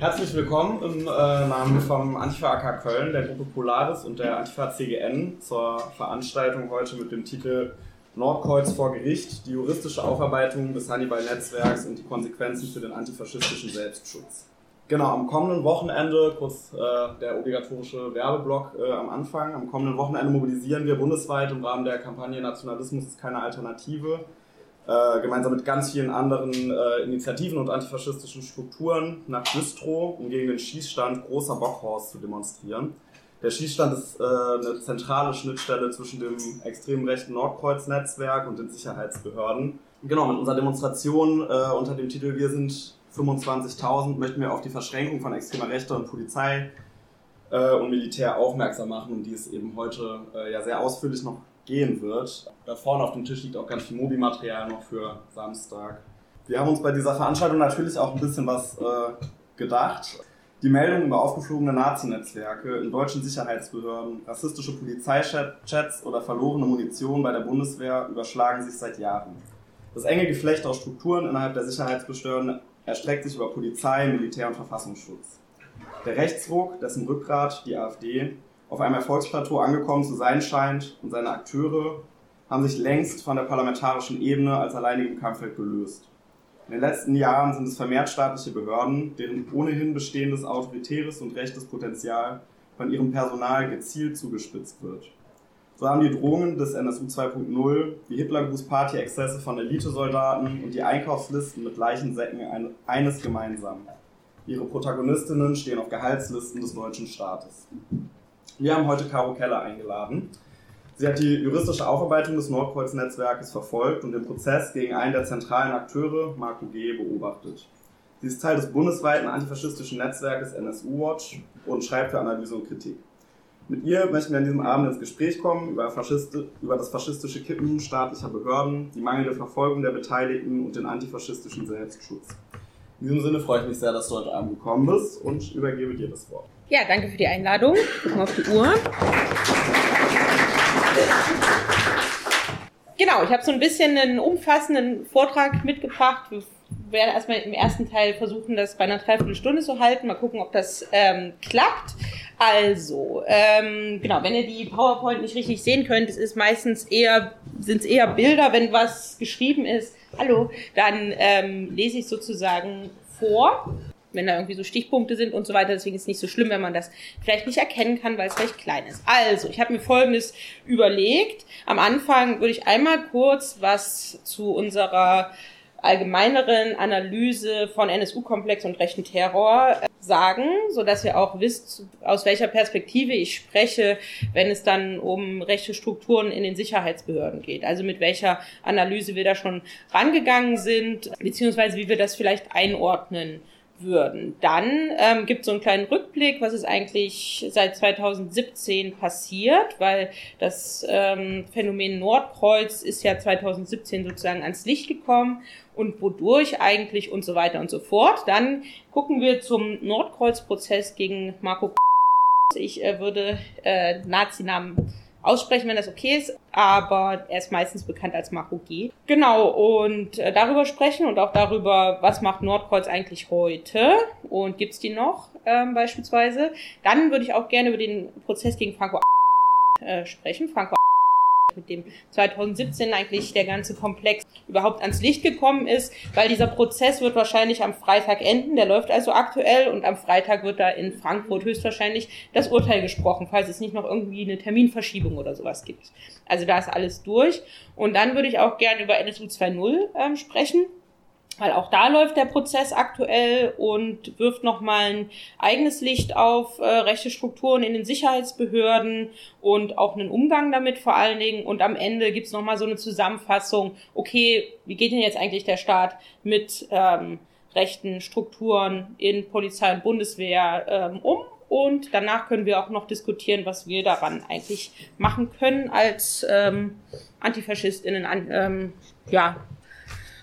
Herzlich willkommen im äh, Namen vom Antifa AK Köln, der Gruppe Polaris und der Antifa CGN zur Veranstaltung heute mit dem Titel Nordkreuz vor Gericht, die juristische Aufarbeitung des Hannibal-Netzwerks und die Konsequenzen für den antifaschistischen Selbstschutz. Genau, am kommenden Wochenende, kurz äh, der obligatorische Werbeblock äh, am Anfang, am kommenden Wochenende mobilisieren wir bundesweit im Rahmen der Kampagne Nationalismus ist keine Alternative äh, gemeinsam mit ganz vielen anderen äh, Initiativen und antifaschistischen Strukturen nach Güstrow, um gegen den Schießstand Großer Bockhorst zu demonstrieren. Der Schießstand ist äh, eine zentrale Schnittstelle zwischen dem extrem rechten Nordkreuz-Netzwerk und den Sicherheitsbehörden. Genau, mit unserer Demonstration äh, unter dem Titel Wir sind 25.000 möchten wir auf die Verschränkung von extremer Rechte und Polizei äh, und Militär aufmerksam machen, um die es eben heute äh, ja sehr ausführlich noch gehen wird. Da vorne auf dem Tisch liegt auch ganz viel Mobi-Material noch für Samstag. Wir haben uns bei dieser Veranstaltung natürlich auch ein bisschen was äh, gedacht. Die Meldungen über aufgeflogene Nazi-Netzwerke in deutschen Sicherheitsbehörden, rassistische Polizeichats oder verlorene Munition bei der Bundeswehr überschlagen sich seit Jahren. Das enge Geflecht aus Strukturen innerhalb der Sicherheitsbehörden erstreckt sich über Polizei, Militär und Verfassungsschutz. Der Rechtsruck, dessen Rückgrat die AfD auf einem Erfolgsplateau angekommen zu sein scheint und seine Akteure haben sich längst von der parlamentarischen Ebene als alleinigem Kampffeld gelöst. In den letzten Jahren sind es vermehrt staatliche Behörden, deren ohnehin bestehendes autoritäres und rechtes Potenzial von ihrem Personal gezielt zugespitzt wird. So haben die Drohungen des NSU 2.0, die Hitlergruß-Party-Exzesse von Elitesoldaten und die Einkaufslisten mit Leichensäcken eines gemeinsam. Ihre Protagonistinnen stehen auf Gehaltslisten des deutschen Staates. Wir haben heute Caro Keller eingeladen. Sie hat die juristische Aufarbeitung des Nordkreuz-Netzwerkes verfolgt und den Prozess gegen einen der zentralen Akteure, Marco G., beobachtet. Sie ist Teil des bundesweiten antifaschistischen Netzwerkes NSU Watch und schreibt für Analyse und Kritik. Mit ihr möchten wir an diesem Abend ins Gespräch kommen über, über, das faschistische Kippen staatlicher Behörden, die mangelnde Verfolgung der Beteiligten und den antifaschistischen Selbstschutz. In diesem Sinne freue ich mich sehr, dass du heute Abend gekommen bist und übergebe dir das Wort. Ja, danke für die Einladung. Gucken auf die Uhr. Genau, ich habe so ein bisschen einen umfassenden Vortrag mitgebracht. Wir werden erstmal im ersten Teil versuchen, das bei einer Dreiviertelstunde zu halten. Mal gucken, ob das ähm, klappt. Also, ähm, genau, wenn ihr die PowerPoint nicht richtig sehen könnt, es ist meistens eher, sind es eher Bilder, wenn was geschrieben ist. Hallo, dann ähm, lese ich sozusagen vor wenn da irgendwie so Stichpunkte sind und so weiter. Deswegen ist es nicht so schlimm, wenn man das vielleicht nicht erkennen kann, weil es recht klein ist. Also, ich habe mir Folgendes überlegt. Am Anfang würde ich einmal kurz was zu unserer allgemeineren Analyse von NSU-Komplex und rechten Terror äh, sagen, so dass ihr auch wisst, aus welcher Perspektive ich spreche, wenn es dann um rechte Strukturen in den Sicherheitsbehörden geht. Also mit welcher Analyse wir da schon rangegangen sind, beziehungsweise wie wir das vielleicht einordnen würden. Dann ähm, gibt es so einen kleinen Rückblick, was ist eigentlich seit 2017 passiert, weil das ähm, Phänomen Nordkreuz ist ja 2017 sozusagen ans Licht gekommen und wodurch eigentlich und so weiter und so fort. Dann gucken wir zum Nordkreuz-Prozess gegen Marco. Ich äh, würde äh, Nazi-Namen aussprechen, wenn das okay ist, aber er ist meistens bekannt als Marco G. Genau, und äh, darüber sprechen und auch darüber, was macht Nordkreuz eigentlich heute und gibt's die noch ähm, beispielsweise. Dann würde ich auch gerne über den Prozess gegen Franco äh, sprechen. Franco mit dem 2017 eigentlich der ganze Komplex überhaupt ans Licht gekommen ist, weil dieser Prozess wird wahrscheinlich am Freitag enden, der läuft also aktuell und am Freitag wird da in Frankfurt höchstwahrscheinlich das Urteil gesprochen, falls es nicht noch irgendwie eine Terminverschiebung oder sowas gibt. Also da ist alles durch. Und dann würde ich auch gerne über NSU 2.0 ähm, sprechen weil auch da läuft der Prozess aktuell und wirft nochmal ein eigenes Licht auf äh, rechte Strukturen in den Sicherheitsbehörden und auch einen Umgang damit vor allen Dingen. Und am Ende gibt's nochmal so eine Zusammenfassung, okay, wie geht denn jetzt eigentlich der Staat mit ähm, rechten Strukturen in Polizei und Bundeswehr ähm, um? Und danach können wir auch noch diskutieren, was wir daran eigentlich machen können als ähm, AntifaschistInnen, an, ähm, ja,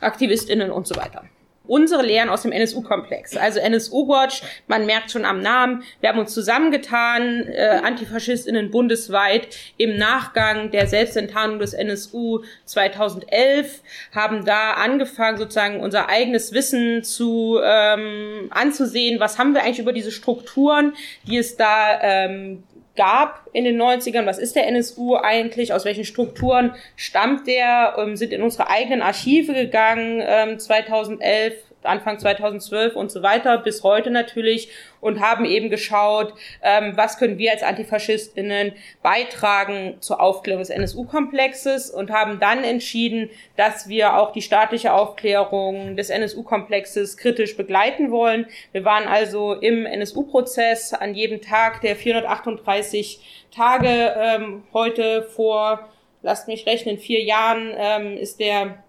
AktivistInnen und so weiter. unsere Lehren aus dem NSU-Komplex. Also NSU-Watch, man merkt schon am Namen, wir haben uns zusammengetan, äh, Antifaschistinnen bundesweit im Nachgang der Selbstenttarnung des NSU 2011, haben da angefangen, sozusagen unser eigenes Wissen zu ähm, anzusehen, was haben wir eigentlich über diese Strukturen, die es da ähm, gab in den 90ern. Was ist der NSU eigentlich? Aus welchen Strukturen stammt der? Ähm, sind in unsere eigenen Archive gegangen, ähm, 2011, Anfang 2012 und so weiter, bis heute natürlich und haben eben geschaut, ähm, was können wir als Antifaschistinnen beitragen zur Aufklärung des NSU-Komplexes und haben dann entschieden, dass wir auch die staatliche Aufklärung des NSU-Komplexes kritisch begleiten wollen. Wir waren also im NSU-Prozess an jedem Tag der 438 Tage. Ähm, heute vor, lasst mich rechnen, vier Jahren ähm, ist der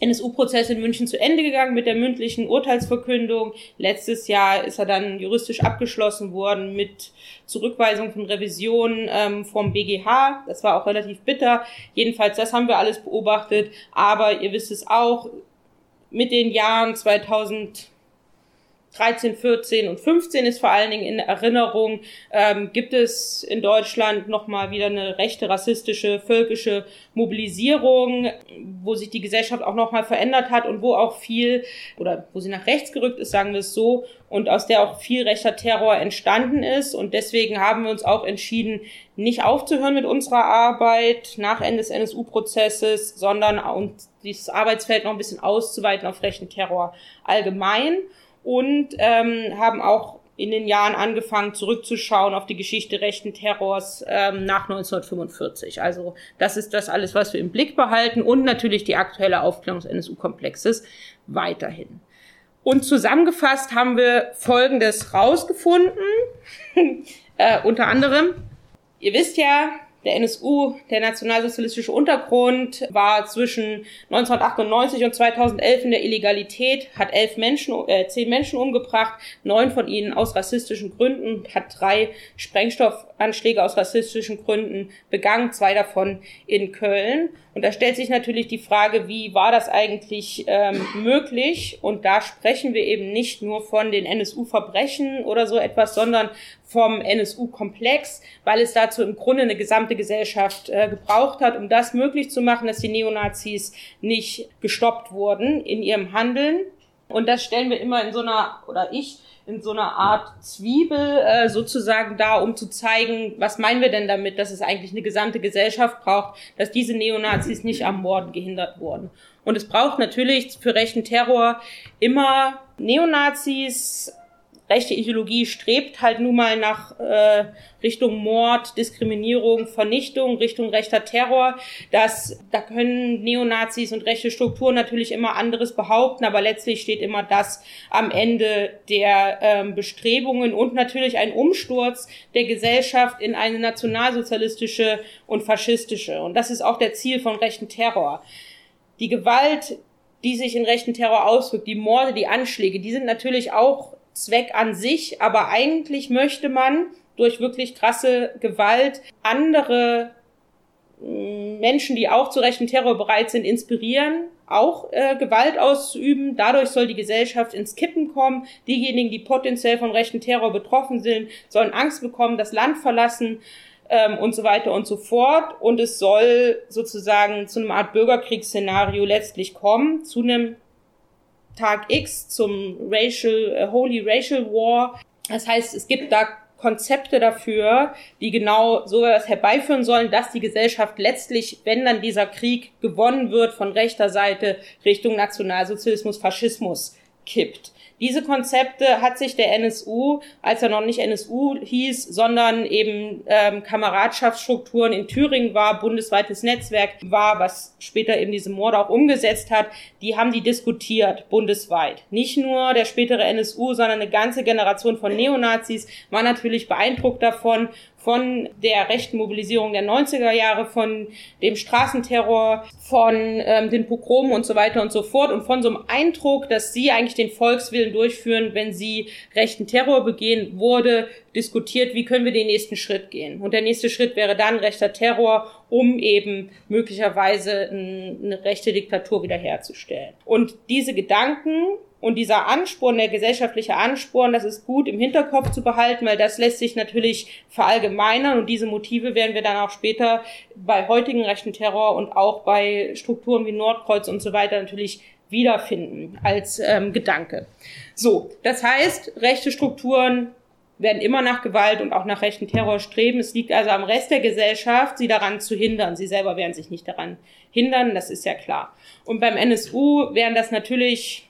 NSU-Prozess in München zu Ende gegangen mit der mündlichen Urteilsverkündung. Letztes Jahr ist er dann juristisch abgeschlossen worden mit Zurückweisung von Revisionen ähm, vom BGH. Das war auch relativ bitter. Jedenfalls, das haben wir alles beobachtet. Aber ihr wisst es auch, mit den Jahren 2000 13, 14 und 15 ist vor allen Dingen in Erinnerung, ähm, gibt es in Deutschland nochmal wieder eine rechte, rassistische, völkische Mobilisierung, wo sich die Gesellschaft auch nochmal verändert hat und wo auch viel, oder wo sie nach rechts gerückt ist, sagen wir es so, und aus der auch viel rechter Terror entstanden ist. Und deswegen haben wir uns auch entschieden, nicht aufzuhören mit unserer Arbeit nach Ende des NSU-Prozesses, sondern uns dieses Arbeitsfeld noch ein bisschen auszuweiten auf rechten Terror allgemein und ähm, haben auch in den Jahren angefangen zurückzuschauen auf die Geschichte rechten Terrors ähm, nach 1945. Also das ist das alles, was wir im Blick behalten und natürlich die aktuelle Aufklärung des NSU-Komplexes weiterhin. Und zusammengefasst haben wir Folgendes rausgefunden. äh, unter anderem, ihr wisst ja, der NSU, der nationalsozialistische Untergrund, war zwischen 1998 und 2011 in der Illegalität, hat elf Menschen, äh, zehn Menschen umgebracht, neun von ihnen aus rassistischen Gründen, hat drei Sprengstoffanschläge aus rassistischen Gründen begangen, zwei davon in Köln. Und da stellt sich natürlich die Frage, wie war das eigentlich ähm, möglich? Und da sprechen wir eben nicht nur von den NSU-Verbrechen oder so etwas, sondern vom NSU-Komplex, weil es dazu im Grunde eine gesamte Gesellschaft äh, gebraucht hat, um das möglich zu machen, dass die Neonazis nicht gestoppt wurden in ihrem Handeln. Und das stellen wir immer in so einer, oder ich, in so einer Art Zwiebel äh, sozusagen da, um zu zeigen, was meinen wir denn damit, dass es eigentlich eine gesamte Gesellschaft braucht, dass diese Neonazis nicht am Morden gehindert wurden. Und es braucht natürlich für rechten Terror immer Neonazis, rechte Ideologie strebt halt nun mal nach äh, Richtung Mord, Diskriminierung, Vernichtung, Richtung rechter Terror. Das, da können Neonazis und rechte Strukturen natürlich immer anderes behaupten, aber letztlich steht immer das am Ende der ähm, Bestrebungen und natürlich ein Umsturz der Gesellschaft in eine nationalsozialistische und faschistische. Und das ist auch der Ziel von rechten Terror. Die Gewalt, die sich in rechten Terror auswirkt, die Morde, die Anschläge, die sind natürlich auch Zweck an sich, aber eigentlich möchte man durch wirklich krasse Gewalt andere mm, Menschen, die auch zu rechten Terror bereit sind, inspirieren, auch äh, Gewalt auszuüben. Dadurch soll die Gesellschaft ins Kippen kommen. Diejenigen, die potenziell von rechten Terror betroffen sind, sollen Angst bekommen, das Land verlassen ähm, und so weiter und so fort. Und es soll sozusagen zu einem Art Bürgerkriegsszenario letztlich kommen, zu einem Tag X zum Racial, uh, Holy Racial War. Das heißt, es gibt da Konzepte dafür, die genau so etwas herbeiführen sollen, dass die Gesellschaft letztlich, wenn dann dieser Krieg gewonnen wird von rechter Seite Richtung Nationalsozialismus, Faschismus kippt. Diese Konzepte hat sich der NSU, als er noch nicht NSU hieß, sondern eben ähm, Kameradschaftsstrukturen in Thüringen war, bundesweites Netzwerk war, was später eben diese Morde auch umgesetzt hat, die haben die diskutiert bundesweit. Nicht nur der spätere NSU, sondern eine ganze Generation von Neonazis war natürlich beeindruckt davon von der rechten Mobilisierung der 90er Jahre, von dem Straßenterror, von ähm, den Pogromen und so weiter und so fort und von so einem Eindruck, dass sie eigentlich den Volkswillen durchführen, wenn sie rechten Terror begehen, wurde diskutiert, wie können wir den nächsten Schritt gehen. Und der nächste Schritt wäre dann rechter Terror, um eben möglicherweise eine rechte Diktatur wiederherzustellen. Und diese Gedanken Und dieser Ansporn, der gesellschaftliche Ansporn, das ist gut im Hinterkopf zu behalten, weil das lässt sich natürlich verallgemeinern und diese Motive werden wir dann auch später bei heutigen rechten Terror und auch bei Strukturen wie Nordkreuz und so weiter natürlich wiederfinden als ähm, Gedanke. So, das heißt, rechte Strukturen werden immer nach Gewalt und auch nach rechten Terror streben. Es liegt also am Rest der Gesellschaft, sie daran zu hindern. Sie selber werden sich nicht daran hindern, das ist ja klar. Und beim NSU wären das natürlich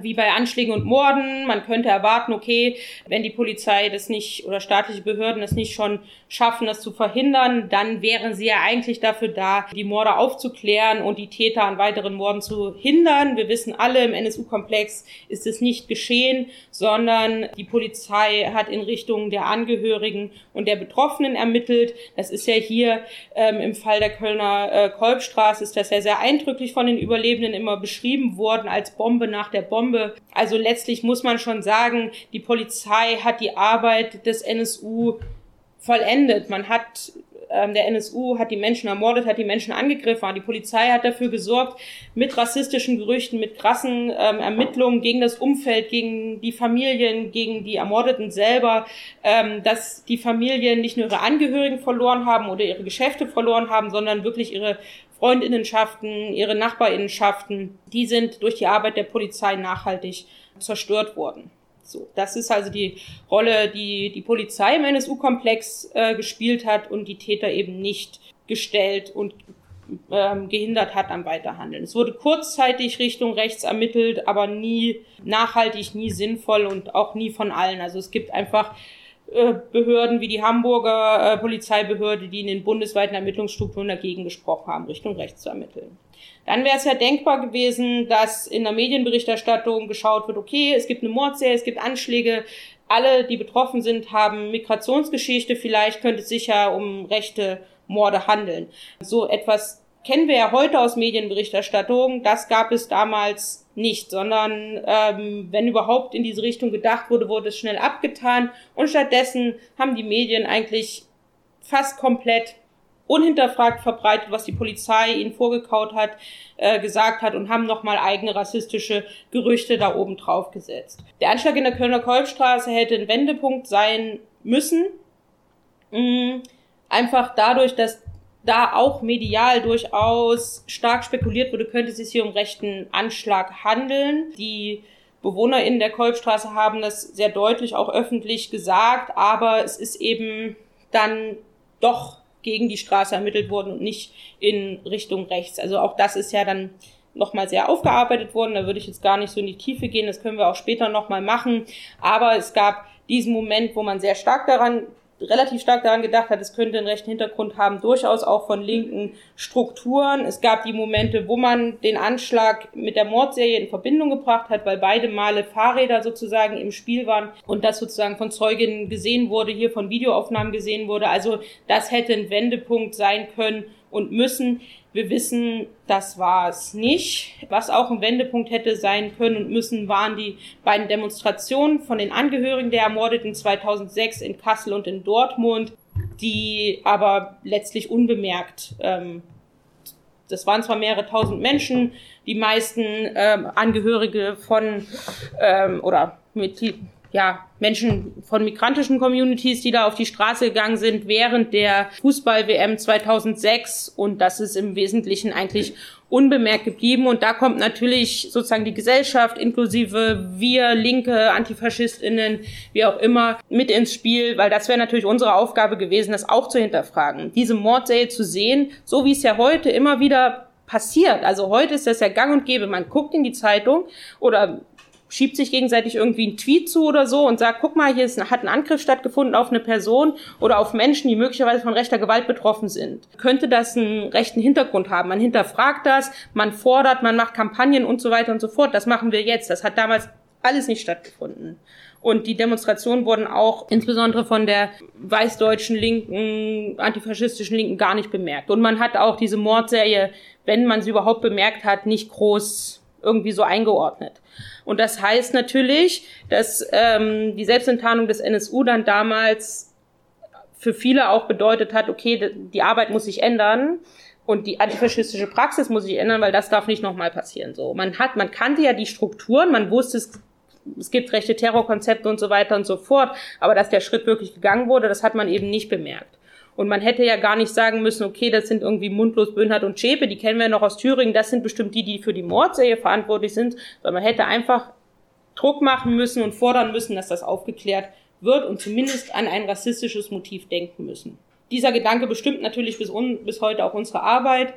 wie bei Anschlägen und Morden. Man könnte erwarten, okay, wenn die Polizei das nicht oder staatliche Behörden das nicht schon schaffen, das zu verhindern, dann wären sie ja eigentlich dafür da, die Morde aufzuklären und die Täter an weiteren Morden zu hindern. Wir wissen alle, im NSU-Komplex ist es nicht geschehen, sondern die Polizei hat in Richtung der Angehörigen und der Betroffenen ermittelt. Das ist ja hier ähm, im Fall der Kölner äh, Kolbstraße ist das ja sehr eindrücklich von den Überlebenden immer beschrieben worden als Bombe nach der Bombe. Also letztlich muss man schon sagen, die Polizei hat die Arbeit des NSU vollendet. Man hat ähm, der NSU hat die Menschen ermordet, hat die Menschen angegriffen. Die Polizei hat dafür gesorgt, mit rassistischen Gerüchten, mit krassen ähm, Ermittlungen gegen das Umfeld, gegen die Familien, gegen die Ermordeten selber, ähm, dass die Familien nicht nur ihre Angehörigen verloren haben oder ihre Geschäfte verloren haben, sondern wirklich ihre Freundinnenschaften, ihre Nachbarinnenschaften, die sind durch die Arbeit der Polizei nachhaltig zerstört worden. So, das ist also die Rolle, die die Polizei im NSU-Komplex äh, gespielt hat und die Täter eben nicht gestellt und ähm, gehindert hat am Weiterhandeln. Es wurde kurzzeitig Richtung rechts ermittelt, aber nie nachhaltig, nie sinnvoll und auch nie von allen. Also es gibt einfach Behörden wie die Hamburger äh, Polizeibehörde, die in den bundesweiten Ermittlungsstrukturen dagegen gesprochen haben, Richtung rechts zu ermitteln. Dann wäre es ja denkbar gewesen, dass in der Medienberichterstattung geschaut wird, okay, es gibt eine Mordserie, es gibt Anschläge, alle, die betroffen sind, haben Migrationsgeschichte, vielleicht könnte es sich ja um rechte Morde handeln. So etwas kennen wir ja heute aus Medienberichterstattung, das gab es damals nicht, sondern ähm, wenn überhaupt in diese Richtung gedacht wurde, wurde es schnell abgetan und stattdessen haben die Medien eigentlich fast komplett unhinterfragt verbreitet, was die Polizei ihnen vorgekaut hat, äh, gesagt hat und haben nochmal eigene rassistische Gerüchte da oben drauf gesetzt. Der Anschlag in der Kölner Kolbstraße hätte ein Wendepunkt sein müssen. Mhm. Einfach dadurch, dass da auch medial durchaus stark spekuliert wurde, könnte es sich hier um rechten Anschlag handeln. Die BewohnerInnen der Kolbstraße haben das sehr deutlich auch öffentlich gesagt, aber es ist eben dann doch gegen die Straße ermittelt worden und nicht in Richtung rechts. Also auch das ist ja dann nochmal sehr aufgearbeitet worden. Da würde ich jetzt gar nicht so in die Tiefe gehen. Das können wir auch später nochmal machen. Aber es gab diesen Moment, wo man sehr stark daran relativ stark daran gedacht hat, es könnte einen rechten Hintergrund haben, durchaus auch von linken Strukturen. Es gab die Momente, wo man den Anschlag mit der Mordserie in Verbindung gebracht hat, weil beide Male Fahrräder sozusagen im Spiel waren und das sozusagen von Zeuginnen gesehen wurde, hier von Videoaufnahmen gesehen wurde. Also das hätte ein Wendepunkt sein können und müssen. Wir wissen, das war es nicht. Was auch ein Wendepunkt hätte sein können und müssen, waren die beiden Demonstrationen von den Angehörigen der Ermordeten 2006 in Kassel und in Dortmund, die aber letztlich unbemerkt ähm, das waren zwar mehrere tausend Menschen, die meisten ähm, Angehörige von ähm, oder mit ja, Menschen von migrantischen Communities, die da auf die Straße gegangen sind während der Fußball-WM 2006 und das ist im Wesentlichen eigentlich unbemerkt geblieben und da kommt natürlich sozusagen die Gesellschaft inklusive wir linke Antifaschistinnen, wie auch immer, mit ins Spiel, weil das wäre natürlich unsere Aufgabe gewesen, das auch zu hinterfragen. Diese Mordserie zu sehen, so wie es ja heute immer wieder passiert. Also heute ist das ja gang und gäbe. Man guckt in die Zeitung oder schiebt sich gegenseitig irgendwie einen Tweet zu oder so und sagt, guck mal, hier ist, hat ein Angriff stattgefunden auf eine Person oder auf Menschen, die möglicherweise von rechter Gewalt betroffen sind. Könnte das einen rechten Hintergrund haben? Man hinterfragt das, man fordert, man macht Kampagnen und so weiter und so fort. Das machen wir jetzt. Das hat damals alles nicht stattgefunden. Und die Demonstrationen wurden auch insbesondere von der weißdeutschen Linken, antifaschistischen Linken gar nicht bemerkt. Und man hat auch diese Mordserie, wenn man sie überhaupt bemerkt hat, nicht groß irgendwie so eingeordnet. Und das heißt natürlich, dass ähm, die Selbstenttarnung des NSU dann damals für viele auch bedeutet hat, okay, die Arbeit muss sich ändern, Und die antifaschistische Praxis muss sich ändern, weil das darf nicht nochmal passieren. So, man hat, man kannte ja die Strukturen, man wusste es, es gibt rechte Terrorkonzepte und so weiter und so fort, aber dass der Schritt wirklich gegangen wurde, das hat man eben nicht bemerkt. Und man hätte ja gar nicht sagen müssen, okay, das sind irgendwie Mundlos, Böhnhardt und Schäpe, die kennen wir noch aus Thüringen, das sind bestimmt die, die für die Mordserie verantwortlich sind, sondern man hätte einfach Druck machen müssen und fordern müssen, dass das aufgeklärt wird und zumindest an ein rassistisches Motiv denken müssen. Dieser Gedanke bestimmt natürlich bis, un, bis heute auch unsere Arbeit.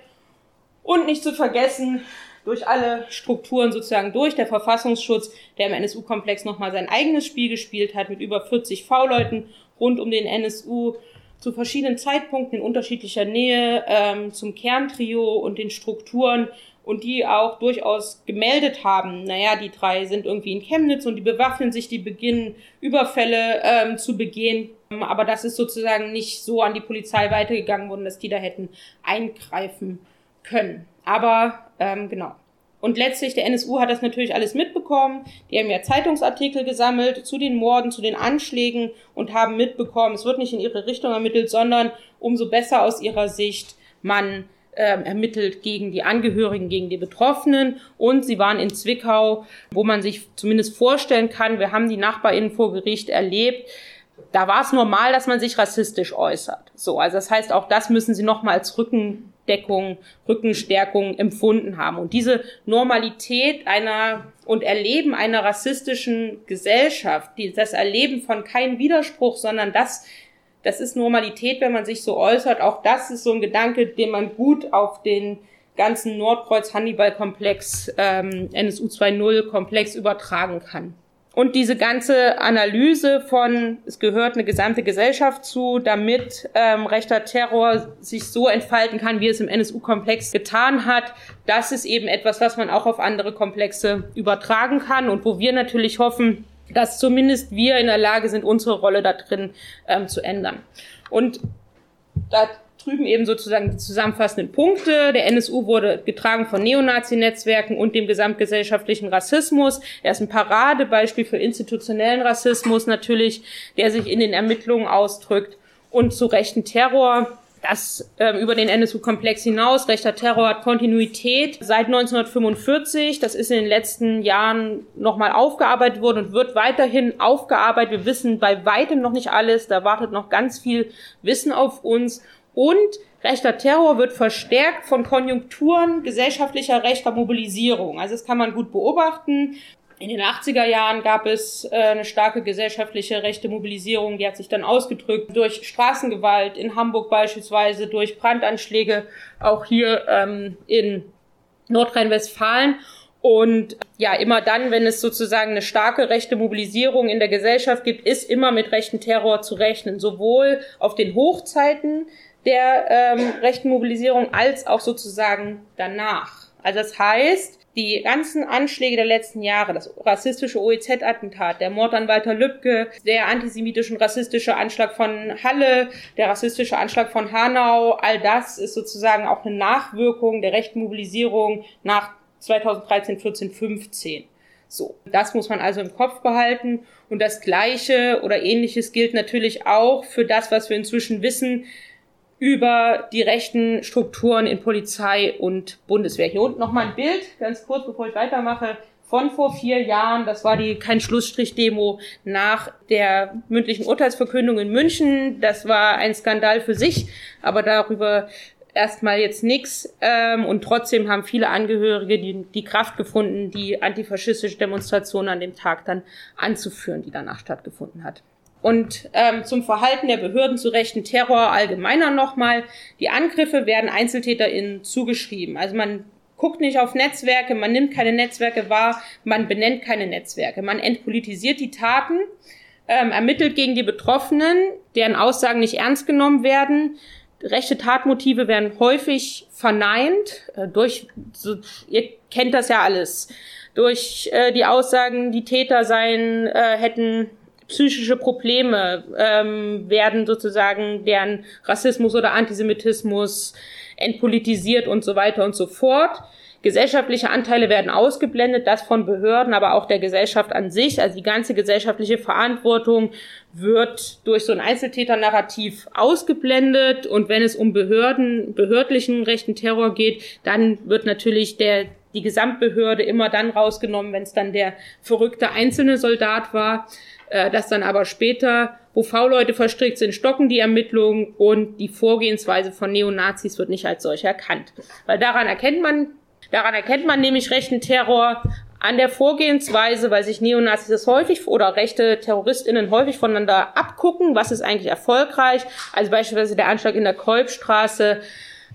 Und nicht zu vergessen, durch alle Strukturen sozusagen durch, der Verfassungsschutz, der im NSU-Komplex nochmal sein eigenes Spiel gespielt hat, mit über 40 V-Leuten rund um den NSU, zu verschiedenen Zeitpunkten in unterschiedlicher Nähe ähm, zum Kerntrio und den Strukturen und die auch durchaus gemeldet haben, naja, die drei sind irgendwie in Chemnitz und die bewaffnen sich, die beginnen Überfälle ähm, zu begehen. Aber das ist sozusagen nicht so an die Polizei weitergegangen worden, dass die da hätten eingreifen können. Aber ähm, genau. Und letztlich, der NSU hat das natürlich alles mitbekommen. Die haben ja Zeitungsartikel gesammelt zu den Morden, zu den Anschlägen und haben mitbekommen, es wird nicht in ihre Richtung ermittelt, sondern umso besser aus ihrer Sicht man ähm, ermittelt gegen die Angehörigen, gegen die Betroffenen. Und sie waren in Zwickau, wo man sich zumindest vorstellen kann, wir haben die NachbarInnen vor Gericht erlebt, da war es normal, dass man sich rassistisch äußert. So, also das heißt, auch das müssen sie nochmal als Rückendeckung, Rückenstärkung empfunden haben. Und diese Normalität einer und Erleben einer rassistischen Gesellschaft, die, das Erleben von keinem Widerspruch, sondern das das ist Normalität, wenn man sich so äußert. Auch das ist so ein Gedanke, den man gut auf den ganzen Nordkreuz-Hannibal-Komplex, ähm, NSU 2.0 Komplex übertragen kann. Und diese ganze Analyse von, es gehört eine gesamte Gesellschaft zu, damit ähm, rechter Terror sich so entfalten kann, wie es im NSU-Komplex getan hat, das ist eben etwas, was man auch auf andere Komplexe übertragen kann und wo wir natürlich hoffen, dass zumindest wir in der Lage sind, unsere Rolle da drin ähm, zu ändern. Und da drüben eben sozusagen die zusammenfassenden Punkte. Der NSU wurde getragen von Neonazi-Netzwerken und dem gesamtgesellschaftlichen Rassismus. Er ist ein Paradebeispiel für institutionellen Rassismus natürlich, der sich in den Ermittlungen ausdrückt und zu rechten Terror das ähm, über den NSU-Komplex hinaus. Rechter Terror hat Kontinuität seit 1945. Das ist in den letzten Jahren nochmal aufgearbeitet worden und wird weiterhin aufgearbeitet. Wir wissen bei weitem noch nicht alles. Da wartet noch ganz viel Wissen auf uns. Und rechter Terror wird verstärkt von Konjunkturen gesellschaftlicher rechter Mobilisierung. Also das kann man gut beobachten. In den 80er Jahren gab es äh, eine starke gesellschaftliche rechte Mobilisierung, die hat sich dann ausgedrückt durch Straßengewalt in Hamburg beispielsweise, durch Brandanschläge auch hier ähm, in Nordrhein-Westfalen. Und ja, immer dann, wenn es sozusagen eine starke rechte Mobilisierung in der Gesellschaft gibt, ist immer mit rechten Terror zu rechnen, sowohl auf den Hochzeiten der ähm, rechten Mobilisierung als auch sozusagen danach. Also das heißt, die ganzen Anschläge der letzten Jahre, das rassistische OEZ-Attentat, der Mord an Walter Lübcke, der antisemitische und rassistische Anschlag von Halle, der rassistische Anschlag von Hanau, all das ist sozusagen auch eine Nachwirkung der rechten Mobilisierung nach 2013, 14, 15. So, das muss man also im Kopf behalten. Und das Gleiche oder Ähnliches gilt natürlich auch für das, was wir inzwischen wissen, über die rechten Strukturen in Polizei und Bundeswehr. Hier unten nochmal ein Bild, ganz kurz, bevor ich weitermache, von vor vier Jahren. Das war die kein Schlussstrich-Demo nach der mündlichen Urteilsverkündung in München. Das war ein Skandal für sich, aber darüber erstmal jetzt nichts. Ähm, und trotzdem haben viele Angehörige die, die Kraft gefunden, die antifaschistische Demonstration an dem Tag dann anzuführen, die danach stattgefunden hat. Und ähm, zum Verhalten der Behörden zu rechten Terror allgemeiner nochmal. Die Angriffe werden EinzeltäterInnen zugeschrieben. Also man guckt nicht auf Netzwerke, man nimmt keine Netzwerke wahr, man benennt keine Netzwerke. Man entpolitisiert die Taten, ähm, ermittelt gegen die Betroffenen, deren Aussagen nicht ernst genommen werden. Rechte Tatmotive werden häufig verneint äh, durch, so, ihr kennt das ja alles, durch äh, die Aussagen, die Täter seien, äh, hätten psychische Probleme ähm, werden sozusagen deren Rassismus oder Antisemitismus entpolitisiert und so weiter und so fort. Gesellschaftliche Anteile werden ausgeblendet, das von Behörden, aber auch der Gesellschaft an sich. Also die ganze gesellschaftliche Verantwortung wird durch so ein Einzeltäter-Narrativ ausgeblendet. Und wenn es um Behörden, behördlichen rechten Terror geht, dann wird natürlich der die Gesamtbehörde immer dann rausgenommen, wenn es dann der verrückte einzelne Soldat war. Äh, das dann aber später, wo V-Leute verstrickt sind, stocken die Ermittlungen und die Vorgehensweise von Neonazis wird nicht als solche erkannt. Weil daran erkennt man, daran erkennt man nämlich rechten Terror an der Vorgehensweise, weil sich Neonazis das häufig oder rechte TerroristInnen häufig voneinander abgucken, was ist eigentlich erfolgreich. Also beispielsweise der Anschlag in der Kolbstraße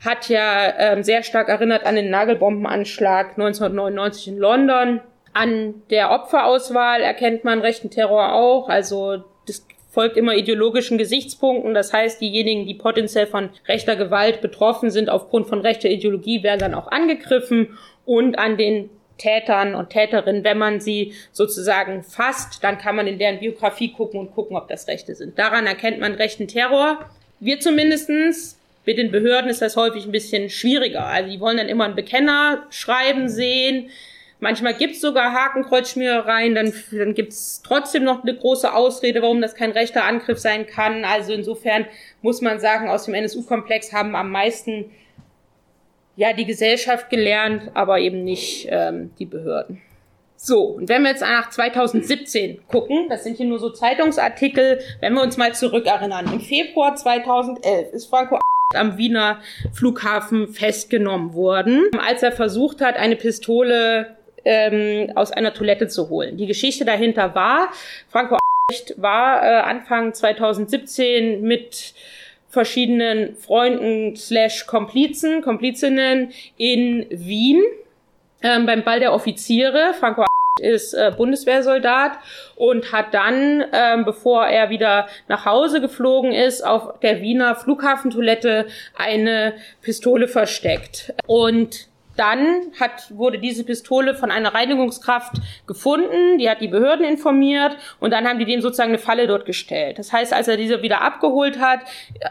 hat ja ähm, sehr stark erinnert an den Nagelbombenanschlag 1999 in London. An der Opferauswahl erkennt man rechten Terror auch. Also das folgt immer ideologischen Gesichtspunkten. Das heißt, diejenigen, die potenziell von rechter Gewalt betroffen sind aufgrund von rechter Ideologie, werden dann auch angegriffen. Und an den Tätern und Täterinnen, wenn man sie sozusagen fasst, dann kann man in deren Biografie gucken und gucken, ob das Rechte sind. Daran erkennt man rechten Terror. Wir zumindestens mit den Behörden ist das häufig ein bisschen schwieriger. Also die wollen dann immer ein Bekennerschreiben sehen. Manchmal gibt's sogar Hakenkreuzschmierereien, dann, dann gibt's trotzdem noch eine große Ausrede, warum das kein rechter Angriff sein kann. Also insofern muss man sagen, aus dem NSU-Komplex haben am meisten ja die Gesellschaft gelernt, aber eben nicht ähm, die Behörden. So, und wenn wir jetzt nach 2017 gucken, das sind hier nur so Zeitungsartikel, wenn wir uns mal zurückerinnern. Im Februar 2011 ist Franco am Wiener Flughafen festgenommen worden, als er versucht hat, eine Pistole ähm, aus einer Toilette zu holen. Die Geschichte dahinter war, Franco war äh, Anfang 2017 mit verschiedenen Freunden slash Komplizen, Komplizinnen in Wien ähm, beim Ball der Offiziere. Franco ist äh, Bundeswehrsoldat und hat dann, ähm, bevor er wieder nach Hause geflogen ist, auf der Wiener Flughafentoilette eine Pistole versteckt. Und dann hat, wurde diese Pistole von einer Reinigungskraft gefunden, die hat die Behörden informiert und dann haben die dem sozusagen eine Falle dort gestellt. Das heißt, als er diese wieder abgeholt hat,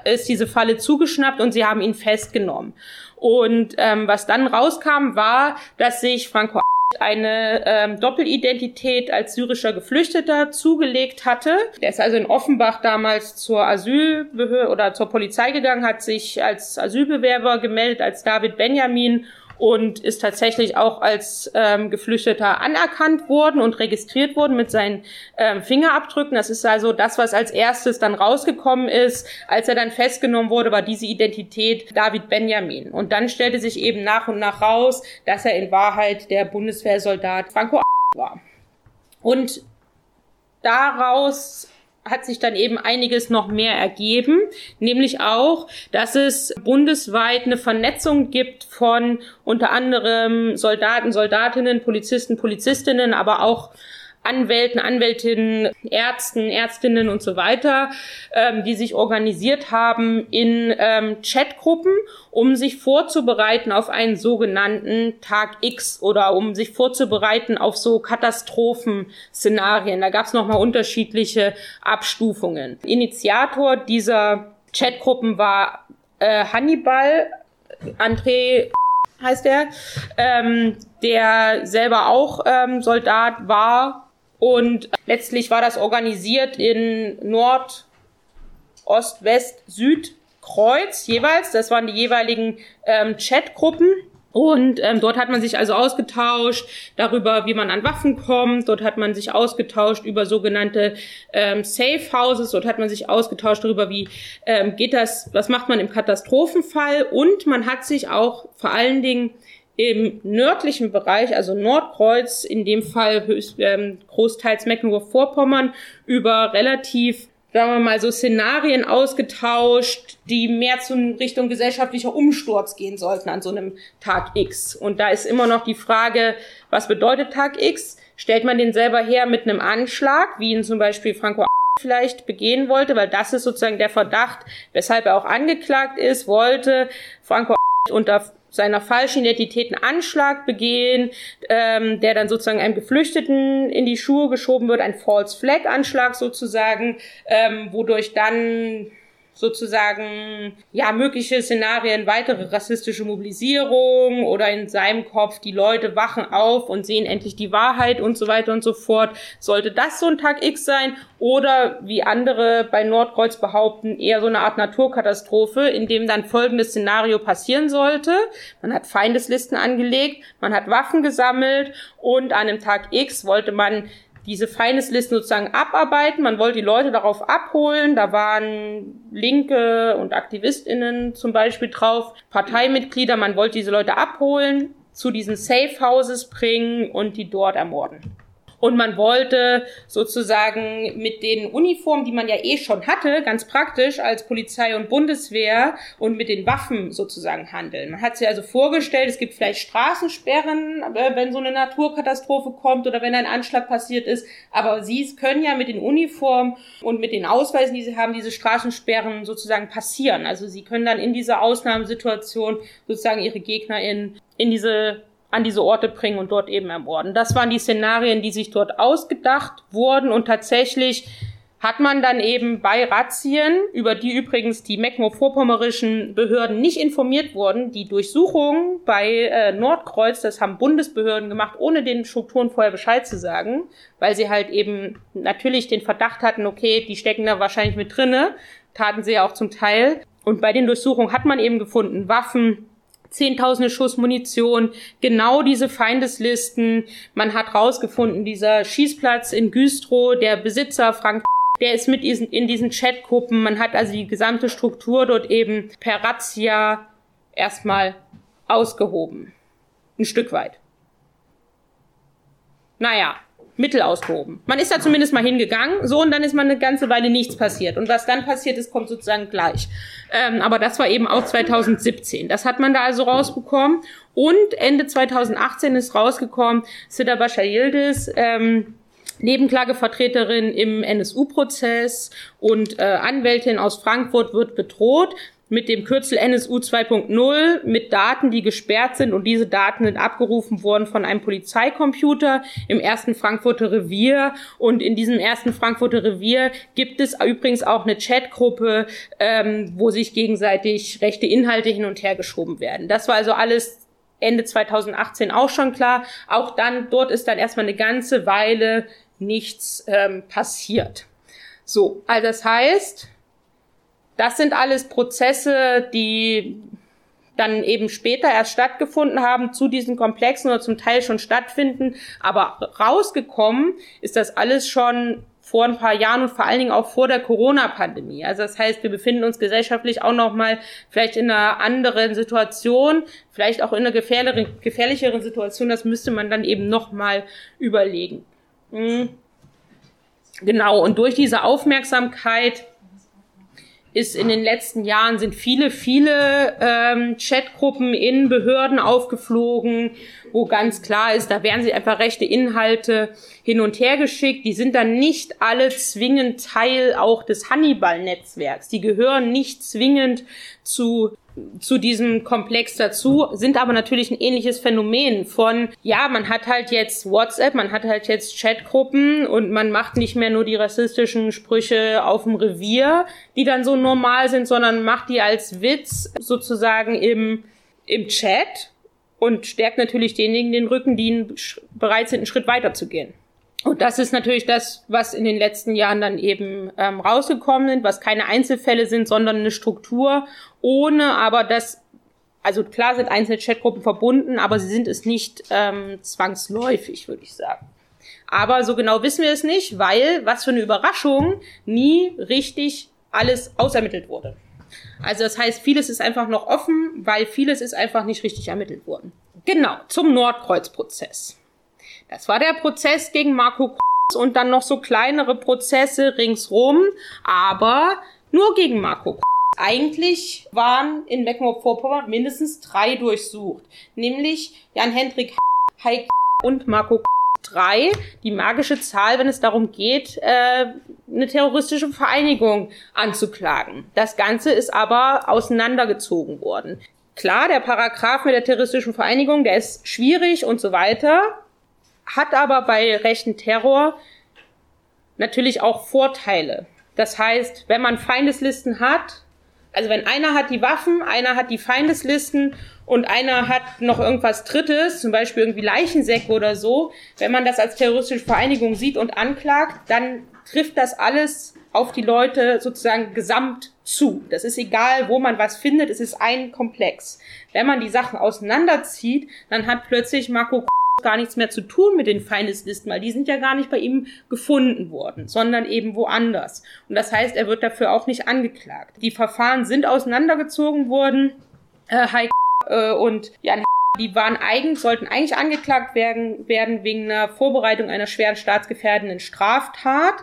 ist diese Falle zugeschnappt und sie haben ihn festgenommen. Und ähm, was dann rauskam, war, dass sich Franco eine ähm, Doppelidentität als syrischer Geflüchteter zugelegt hatte. Der ist also in Offenbach damals zur Asylbehörde oder zur Polizei gegangen, hat sich als Asylbewerber gemeldet, als David Benjamin und ist tatsächlich auch als ähm, Geflüchteter anerkannt worden und registriert worden mit seinen ähm, Fingerabdrücken. Das ist also das, was als erstes dann rausgekommen ist. Als er dann festgenommen wurde, war diese Identität David Benjamin. Und dann stellte sich eben nach und nach raus, dass er in Wahrheit der Bundeswehrsoldat Franco war. Und daraus hat sich dann eben einiges noch mehr ergeben, nämlich auch, dass es bundesweit eine Vernetzung gibt von unter anderem Soldaten, Soldatinnen, Polizisten, Polizistinnen, aber auch Anwälten, Anwältinnen, Ärzten, Ärztinnen und so weiter, ähm, die sich organisiert haben in ähm, Chatgruppen, um sich vorzubereiten auf einen sogenannten Tag X oder um sich vorzubereiten auf so Katastrophenszenarien. Da gab es nochmal unterschiedliche Abstufungen. Initiator dieser Chatgruppen war äh, Hannibal André heißt er, ähm, der selber auch ähm, Soldat war und letztlich war das organisiert in Nord, Ost, West, Süd, Kreuz jeweils. Das waren die jeweiligen ähm, Chatgruppen. Und ähm, dort hat man sich also ausgetauscht darüber, wie man an Waffen kommt. Dort hat man sich ausgetauscht über sogenannte ähm, Safe Houses. Dort hat man sich ausgetauscht darüber, wie ähm, geht das, was macht man im Katastrophenfall. Und man hat sich auch vor allen Dingen im nördlichen Bereich, also Nordkreuz, in dem Fall höchst, ähm, großteils Mecklenburg-Vorpommern, über relativ, sagen wir mal, so Szenarien ausgetauscht, die mehr zum Richtung gesellschaftlicher Umsturz gehen sollten an so einem Tag X. Und da ist immer noch die Frage, was bedeutet Tag X? Stellt man den selber her mit einem Anschlag, wie ihn zum Beispiel Franco vielleicht begehen wollte, weil das ist sozusagen der Verdacht, weshalb er auch angeklagt ist, wollte Franco unter seiner falschen Identität einen Anschlag begehen, ähm, der dann sozusagen einem Geflüchteten in die Schuhe geschoben wird, ein False Flag Anschlag sozusagen, ähm, wodurch dann sozusagen ja mögliche Szenarien, weitere rassistische Mobilisierung oder in seinem Kopf die Leute wachen auf und sehen endlich die Wahrheit und so weiter und so fort. Sollte das so ein Tag X sein oder wie andere bei Nordkreuz behaupten, eher so eine Art Naturkatastrophe, in dem dann folgendes Szenario passieren sollte. Man hat Feindeslisten angelegt, man hat Waffen gesammelt und an einem Tag X wollte man diese Feindeslisten sozusagen abarbeiten. Man wollte die Leute darauf abholen. Da waren Linke und AktivistInnen zum Beispiel drauf, Parteimitglieder. Man wollte diese Leute abholen, zu diesen Safe Houses bringen und die dort ermorden. Und man wollte sozusagen mit den Uniformen, die man ja eh schon hatte, ganz praktisch als Polizei und Bundeswehr und mit den Waffen sozusagen handeln. Man hat sich also vorgestellt, es gibt vielleicht Straßensperren, äh, wenn so eine Naturkatastrophe kommt oder wenn ein Anschlag passiert ist. Aber sie können ja mit den Uniformen und mit den Ausweisen, die sie haben, diese Straßensperren sozusagen passieren. Also sie können dann in dieser Ausnahmesituation sozusagen ihre GegnerInnen in diese an diese Orte bringen und dort eben ermorden. Das waren die Szenarien, die sich dort ausgedacht wurden und tatsächlich hat man dann eben bei Razzien, über die übrigens die mecklenburg-vorpommerischen Behörden nicht informiert wurden, die Durchsuchungen bei äh, Nordkreuz, das haben Bundesbehörden gemacht, ohne den Strukturen vorher Bescheid zu sagen, weil sie halt eben natürlich den Verdacht hatten, okay, die stecken da wahrscheinlich mit drinne, taten sie ja auch zum Teil. Und bei den Durchsuchungen hat man eben gefunden Waffen, zehntausende Schuss Munition, genau diese Feindeslisten. Man hat rausgefunden, dieser Schießplatz in Güstrow, der Besitzer Frank der ist mit in diesen Chatgruppen. Man hat also die gesamte Struktur dort eben per Razzia erstmal ausgehoben. Ein Stück weit. Naja, Mittel ausgehoben. Man ist da zumindest mal hingegangen, so und dann ist man eine ganze Weile nichts passiert. Und was dann passiert ist, kommt sozusagen gleich. Ähm, aber das war eben auch 2017. Das hat man da also rausbekommen. Und Ende 2018 ist rausgekommen, Sida Bashar Yildiz, ähm, Nebenklagevertreterin im NSU-Prozess und äh, Anwältin aus Frankfurt wird bedroht mit dem Kürzel NSU 2.0 mit Daten, die gesperrt sind und diese Daten sind abgerufen worden von einem Polizeicomputer im ersten Frankfurter Revier und in diesem ersten Frankfurter Revier gibt es übrigens auch eine Chatgruppe, ähm, wo sich gegenseitig rechte Inhalte hin und her geschoben werden. Das war also alles Ende 2018 auch schon klar. Auch dann, dort ist dann erstmal eine ganze Weile nichts ähm, passiert. So, also das heißt, das sind alles Prozesse, die dann eben später erst stattgefunden haben zu diesen Komplexen oder zum Teil schon stattfinden. Aber rausgekommen ist das alles schon vor ein paar Jahren und vor allen Dingen auch vor der Corona-Pandemie. Also das heißt, wir befinden uns gesellschaftlich auch noch mal vielleicht in einer anderen Situation, vielleicht auch in einer gefährlicheren, gefährlicheren Situation. Das müsste man dann eben noch mal überlegen. Mhm. Genau. Und durch diese Aufmerksamkeit ist in den letzten Jahren sind viele, viele ähm, Chatgruppen in Behörden aufgeflogen, wo ganz klar ist, da werden sie einfach rechte Inhalte hin und her geschickt. Die sind dann nicht alle zwingend Teil auch des Hannibal-Netzwerks. Die gehören nicht zwingend zu zu diesem Komplex dazu, sind aber natürlich ein ähnliches Phänomen von, ja, man hat halt jetzt WhatsApp, man hat halt jetzt Chatgruppen und man macht nicht mehr nur die rassistischen Sprüche auf dem Revier, die dann so normal sind, sondern macht die als Witz sozusagen im, im Chat und stärkt natürlich denjenigen den Rücken, die bereit sind, einen Schritt weiter zu gehen. Und das ist natürlich das, was in den letzten Jahren dann eben ähm, rausgekommen sind, was keine Einzelfälle sind, sondern eine Struktur, ohne aber das, also klar sind einzelne Chatgruppen verbunden, aber sie sind es nicht ähm, zwangsläufig, würde ich sagen. Aber so genau wissen wir es nicht, weil, was für eine Überraschung, nie richtig alles ausermittelt wurde. Also das heißt, vieles ist einfach noch offen, weil vieles ist einfach nicht richtig ermittelt worden. Genau, zum Nordkreuz-Prozess. Das war der Prozess gegen Marco Kurz und dann noch so kleinere Prozesse ringsrum, aber nur gegen Marco Kurz. Eigentlich waren in Mecklenburg-Vorpommern mindestens drei durchsucht, nämlich Jan-Hendrik Heik und Marco drei, die magische Zahl, wenn es darum geht, äh, eine terroristische Vereinigung anzuklagen. Das Ganze ist aber auseinandergezogen worden. Klar, der Paragraph mit der terroristischen Vereinigung, der ist schwierig und so weiter hat aber bei rechten Terror natürlich auch Vorteile. Das heißt, wenn man Feindeslisten hat, Also wenn einer hat die Waffen, einer hat die Feindeslisten und einer hat noch irgendwas Drittes, zum Beispiel irgendwie Leichensäcke oder so, wenn man das als terroristische Vereinigung sieht und anklagt, dann trifft das alles auf die Leute sozusagen gesamt zu. Das ist egal, wo man was findet, es ist ein Komplex. Wenn man die Sachen auseinanderzieht, dann hat plötzlich Marco gar nichts mehr zu tun mit den Feindeslisten, weil die sind ja gar nicht bei ihm gefunden worden, sondern eben woanders. Und das heißt, er wird dafür auch nicht angeklagt. Die Verfahren sind auseinandergezogen worden. Äh, Heike äh, und Jan die waren eigentlich, sollten eigentlich angeklagt werden, werden wegen einer Vorbereitung einer schweren staatsgefährdenden Straftat.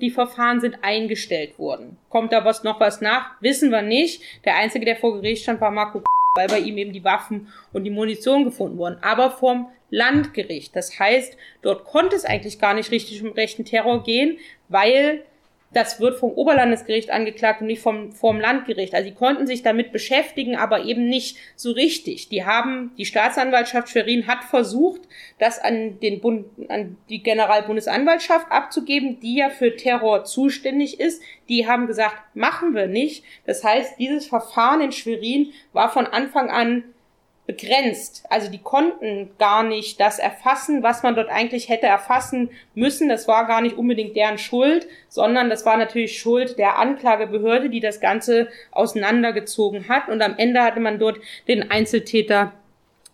Die Verfahren sind eingestellt worden. Kommt da was noch was nach? Wissen wir nicht. Der Einzige, der vor Gericht stand, war Marco weil bei ihm eben die Waffen und die Munition gefunden wurden. Aber vom Landgericht. Das heißt, dort konnte es eigentlich gar nicht richtig um rechten Terror gehen, weil das wird vom Oberlandesgericht angeklagt und nicht vom, vom Landgericht. Also sie konnten sich damit beschäftigen, aber eben nicht so richtig. Die haben, die Staatsanwaltschaft Schwerin hat versucht, das an den Bund, an die Generalbundesanwaltschaft abzugeben, die ja für Terror zuständig ist. Die haben gesagt, machen wir nicht. Das heißt, dieses Verfahren in Schwerin war von Anfang an begrenzt. Also die konnten gar nicht das erfassen, was man dort eigentlich hätte erfassen müssen. Das war gar nicht unbedingt deren Schuld, sondern das war natürlich Schuld der Anklagebehörde, die das Ganze auseinandergezogen hat. Und am Ende hatte man dort den Einzeltäter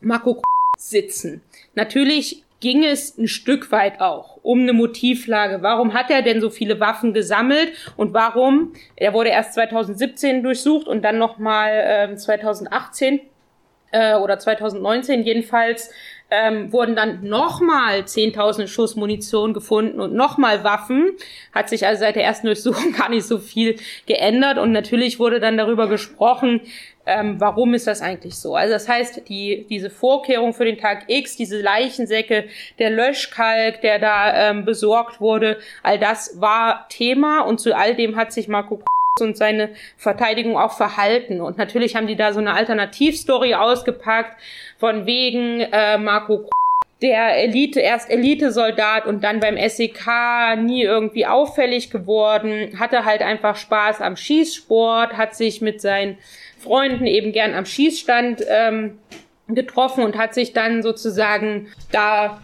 Marco sitzen. Natürlich ging es ein Stück weit auch um eine Motivlage. Warum hat er denn so viele Waffen gesammelt und warum? Er wurde erst 2017 durchsucht und dann nochmal äh, 2018 äh, oder 2019 jedenfalls, ähm, wurden dann nochmal 10.000 Schuss Munition gefunden und nochmal Waffen. Hat sich also seit der ersten Durchsuchung gar nicht so viel geändert. Und natürlich wurde dann darüber gesprochen, ähm, warum ist das eigentlich so? Also das heißt, die, diese Vorkehrung für den Tag X, diese Leichensäcke, der Löschkalk, der da ähm, besorgt wurde, all das war Thema und zu all dem hat sich Marco und seine Verteidigung auch verhalten. Und natürlich haben die da so eine Alternativstory ausgepackt, von wegen äh, Marco der Elite, erst Elitesoldat und dann beim SEK nie irgendwie auffällig geworden, hatte halt einfach Spaß am Schießsport, hat sich mit seinen Freunden eben gern am Schießstand ähm, getroffen und hat sich dann sozusagen da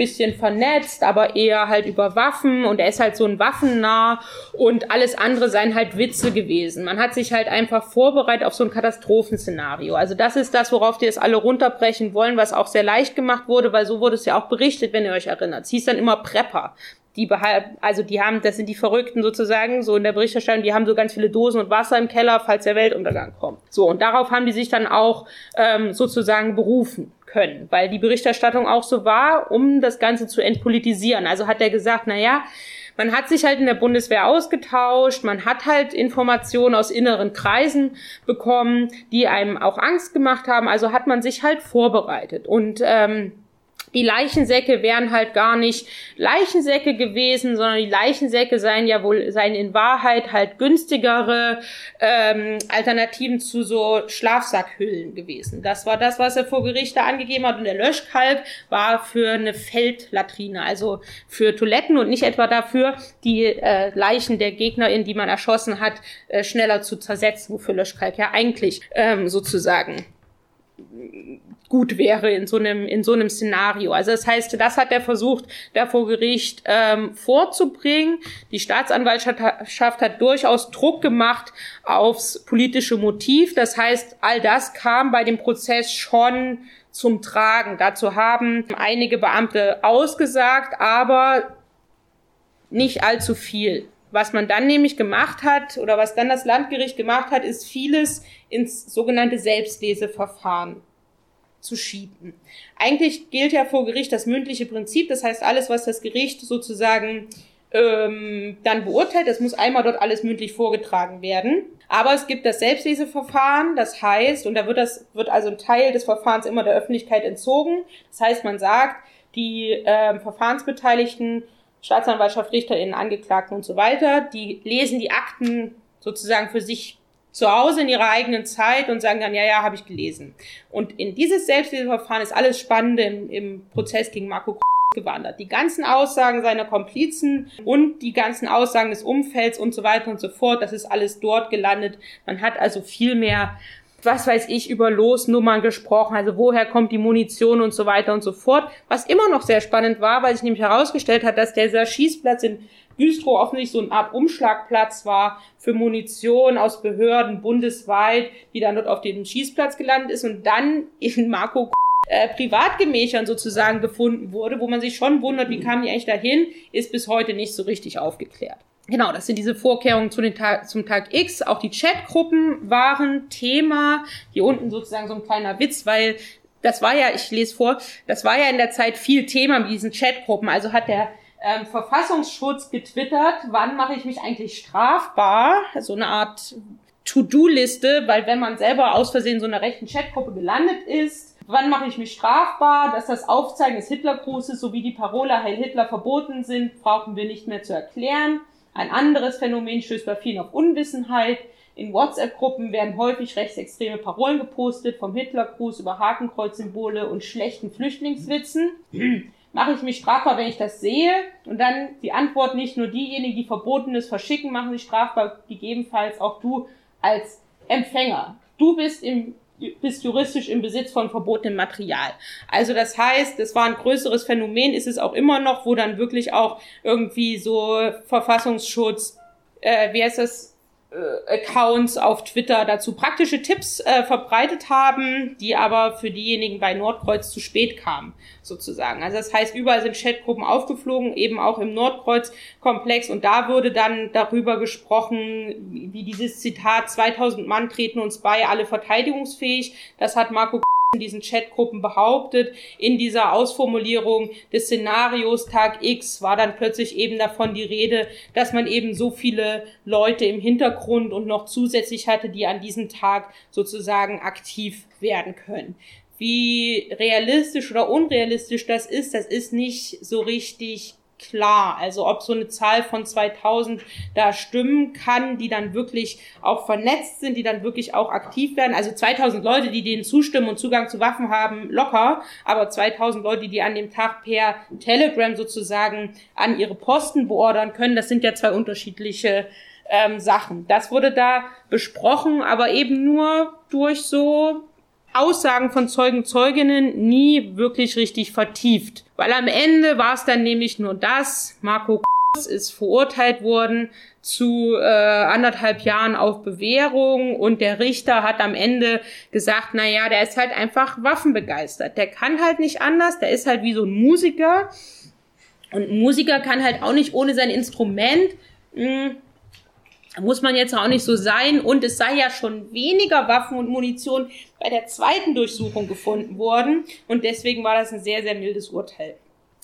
bisschen vernetzt, aber eher halt über Waffen und er ist halt so ein Waffennah und alles andere seien halt Witze gewesen. Man hat sich halt einfach vorbereitet auf so ein Katastrophenszenario. Also das ist das, worauf die es alle runterbrechen wollen, was auch sehr leicht gemacht wurde, weil so wurde es ja auch berichtet, wenn ihr euch erinnert. Es hieß dann immer Prepper die also die haben, das sind die Verrückten sozusagen, so in der Berichterstattung, die haben so ganz viele Dosen und Wasser im Keller, falls der Weltuntergang kommt. So, und darauf haben die sich dann auch ähm, sozusagen berufen können, weil die Berichterstattung auch so war, um das Ganze zu entpolitisieren. Also hat er gesagt, na ja, man hat sich halt in der Bundeswehr ausgetauscht, man hat halt Informationen aus inneren Kreisen bekommen, die einem auch Angst gemacht haben. Also hat man sich halt vorbereitet und ähm, die Leichensäcke wären halt gar nicht Leichensäcke gewesen, sondern die Leichensäcke seien ja wohl, seien in Wahrheit halt günstigere ähm, Alternativen zu so Schlafsackhüllen gewesen. Das war das, was er vor Gericht da angegeben hat. Und der Löschkalk war für eine Feldlatrine, also für Toiletten und nicht etwa dafür, die äh, Leichen der Gegnerin, die man erschossen hat, äh, schneller zu zersetzen, wofür Löschkalk ja eigentlich ähm, sozusagen gut wäre in so einem in so einem Szenario. Also das heißt, das hat er versucht, da vor Gericht ähm, vorzubringen. Die Staatsanwaltschaft hat durchaus Druck gemacht aufs politische Motiv. Das heißt, all das kam bei dem Prozess schon zum Tragen. Dazu haben einige Beamte ausgesagt, aber nicht allzu viel. Was man dann nämlich gemacht hat oder was dann das Landgericht gemacht hat, ist vieles ins sogenannte Selbstleseverfahren zu schieben. Eigentlich gilt ja vor Gericht das mündliche Prinzip, das heißt alles, was das Gericht sozusagen ähm, dann beurteilt, das muss einmal dort alles mündlich vorgetragen werden. Aber es gibt das Selbstleseverfahren, das heißt, und da wird das wird also ein Teil des Verfahrens immer der Öffentlichkeit entzogen. Das heißt, man sagt, die äh, Verfahrensbeteiligten, Staatsanwaltschaft, RichterInnen, Angeklagten und so weiter, die lesen die Akten sozusagen für sich zu Hause in ihrer eigenen Zeit und sagen dann, ja, ja, habe ich gelesen. Und in dieses Selbsthilfeverfahren ist alles Spannende im, im Prozess gegen Marco gewandert. Die ganzen Aussagen seiner Komplizen und die ganzen Aussagen des Umfelds und so weiter und so fort, das ist alles dort gelandet. Man hat also viel mehr was weiß ich, über Losnummern gesprochen, also woher kommt die Munition und so weiter und so fort. Was immer noch sehr spannend war, weil sich nämlich herausgestellt hat, dass dieser Schießplatz in Güstrow offensichtlich so eine Art Umschlagplatz war für Munition aus Behörden bundesweit, die dann dort auf dem Schießplatz gelandet ist und dann in Marco äh, Privatgemächern sozusagen gefunden wurde, wo man sich schon wundert, wie kamen die eigentlich dahin, ist bis heute nicht so richtig aufgeklärt. Genau, das sind diese Vorkehrungen zu den Tag, zum Tag X. Auch die Chatgruppen waren Thema. Hier unten sozusagen so ein kleiner Witz, weil das war ja, ich lese vor, das war ja in der Zeit viel Thema mit diesen Chatgruppen. Also hat der ähm, Verfassungsschutz getwittert, wann mache ich mich eigentlich strafbar? So eine Art To-Do-Liste, weil wenn man selber aus Versehen so einer rechten Chatgruppe gelandet ist, wann mache ich mich strafbar, dass das Aufzeigen des Hitlergrußes sowie die Parole Heil Hitler verboten sind, brauchen wir nicht mehr zu erklären. Ein anderes Phänomen stößt bei vielen auf Unwissenheit. In WhatsApp-Gruppen werden häufig rechtsextreme Parolen gepostet, vom Hitlergruß über Hakenkreuzsymbole und schlechten Flüchtlingswitzen. Mache ich mich strafbar, wenn ich das sehe? Und dann die Antwort nicht nur diejenigen, die Verbotenes verschicken, machen sich strafbar, gegebenenfalls auch du als Empfänger. Du bist im bist juristisch im Besitz von verbotenem Material. Also das heißt, das war ein größeres Phänomen, ist es auch immer noch, wo dann wirklich auch irgendwie so Verfassungsschutz, äh, wie heißt das, Accounts auf Twitter dazu praktische Tipps äh, verbreitet haben, die aber für diejenigen bei Nordkreuz zu spät kamen, sozusagen. Also das heißt, überall sind Chatgruppen aufgeflogen, eben auch im Nordkreuz-Komplex und da wurde dann darüber gesprochen, wie dieses Zitat, 2000 Mann treten uns bei, alle verteidigungsfähig. Das hat Marco in diesen Chatgruppen behauptet. In dieser Ausformulierung des Szenarios Tag X war dann plötzlich eben davon die Rede, dass man eben so viele Leute im Hintergrund und noch zusätzlich hatte, die an diesem Tag sozusagen aktiv werden können. Wie realistisch oder unrealistisch das ist, das ist nicht so richtig klar. Also ob so eine Zahl von 2000 da stimmen kann, die dann wirklich auch vernetzt sind, die dann wirklich auch aktiv werden. Also 2000 Leute, die denen zustimmen und Zugang zu Waffen haben, locker. Aber 2000 Leute, die an dem Tag per Telegram sozusagen an ihre Posten beordern können, das sind ja zwei unterschiedliche ähm, Sachen. Das wurde da besprochen, aber eben nur durch so Aussagen von Zeugen, Zeuginnen nie wirklich richtig vertieft. Weil am Ende war es dann nämlich nur das, Marco ist verurteilt worden zu äh, anderthalb Jahren auf Bewährung. Und der Richter hat am Ende gesagt, na ja, der ist halt einfach waffenbegeistert. Der kann halt nicht anders, der ist halt wie so ein Musiker. Und ein Musiker kann halt auch nicht ohne sein Instrument mh, hm, muss man jetzt auch nicht so sein. Und es sei ja schon weniger Waffen und Munition bei der zweiten Durchsuchung gefunden worden. Und deswegen war das ein sehr, sehr mildes Urteil.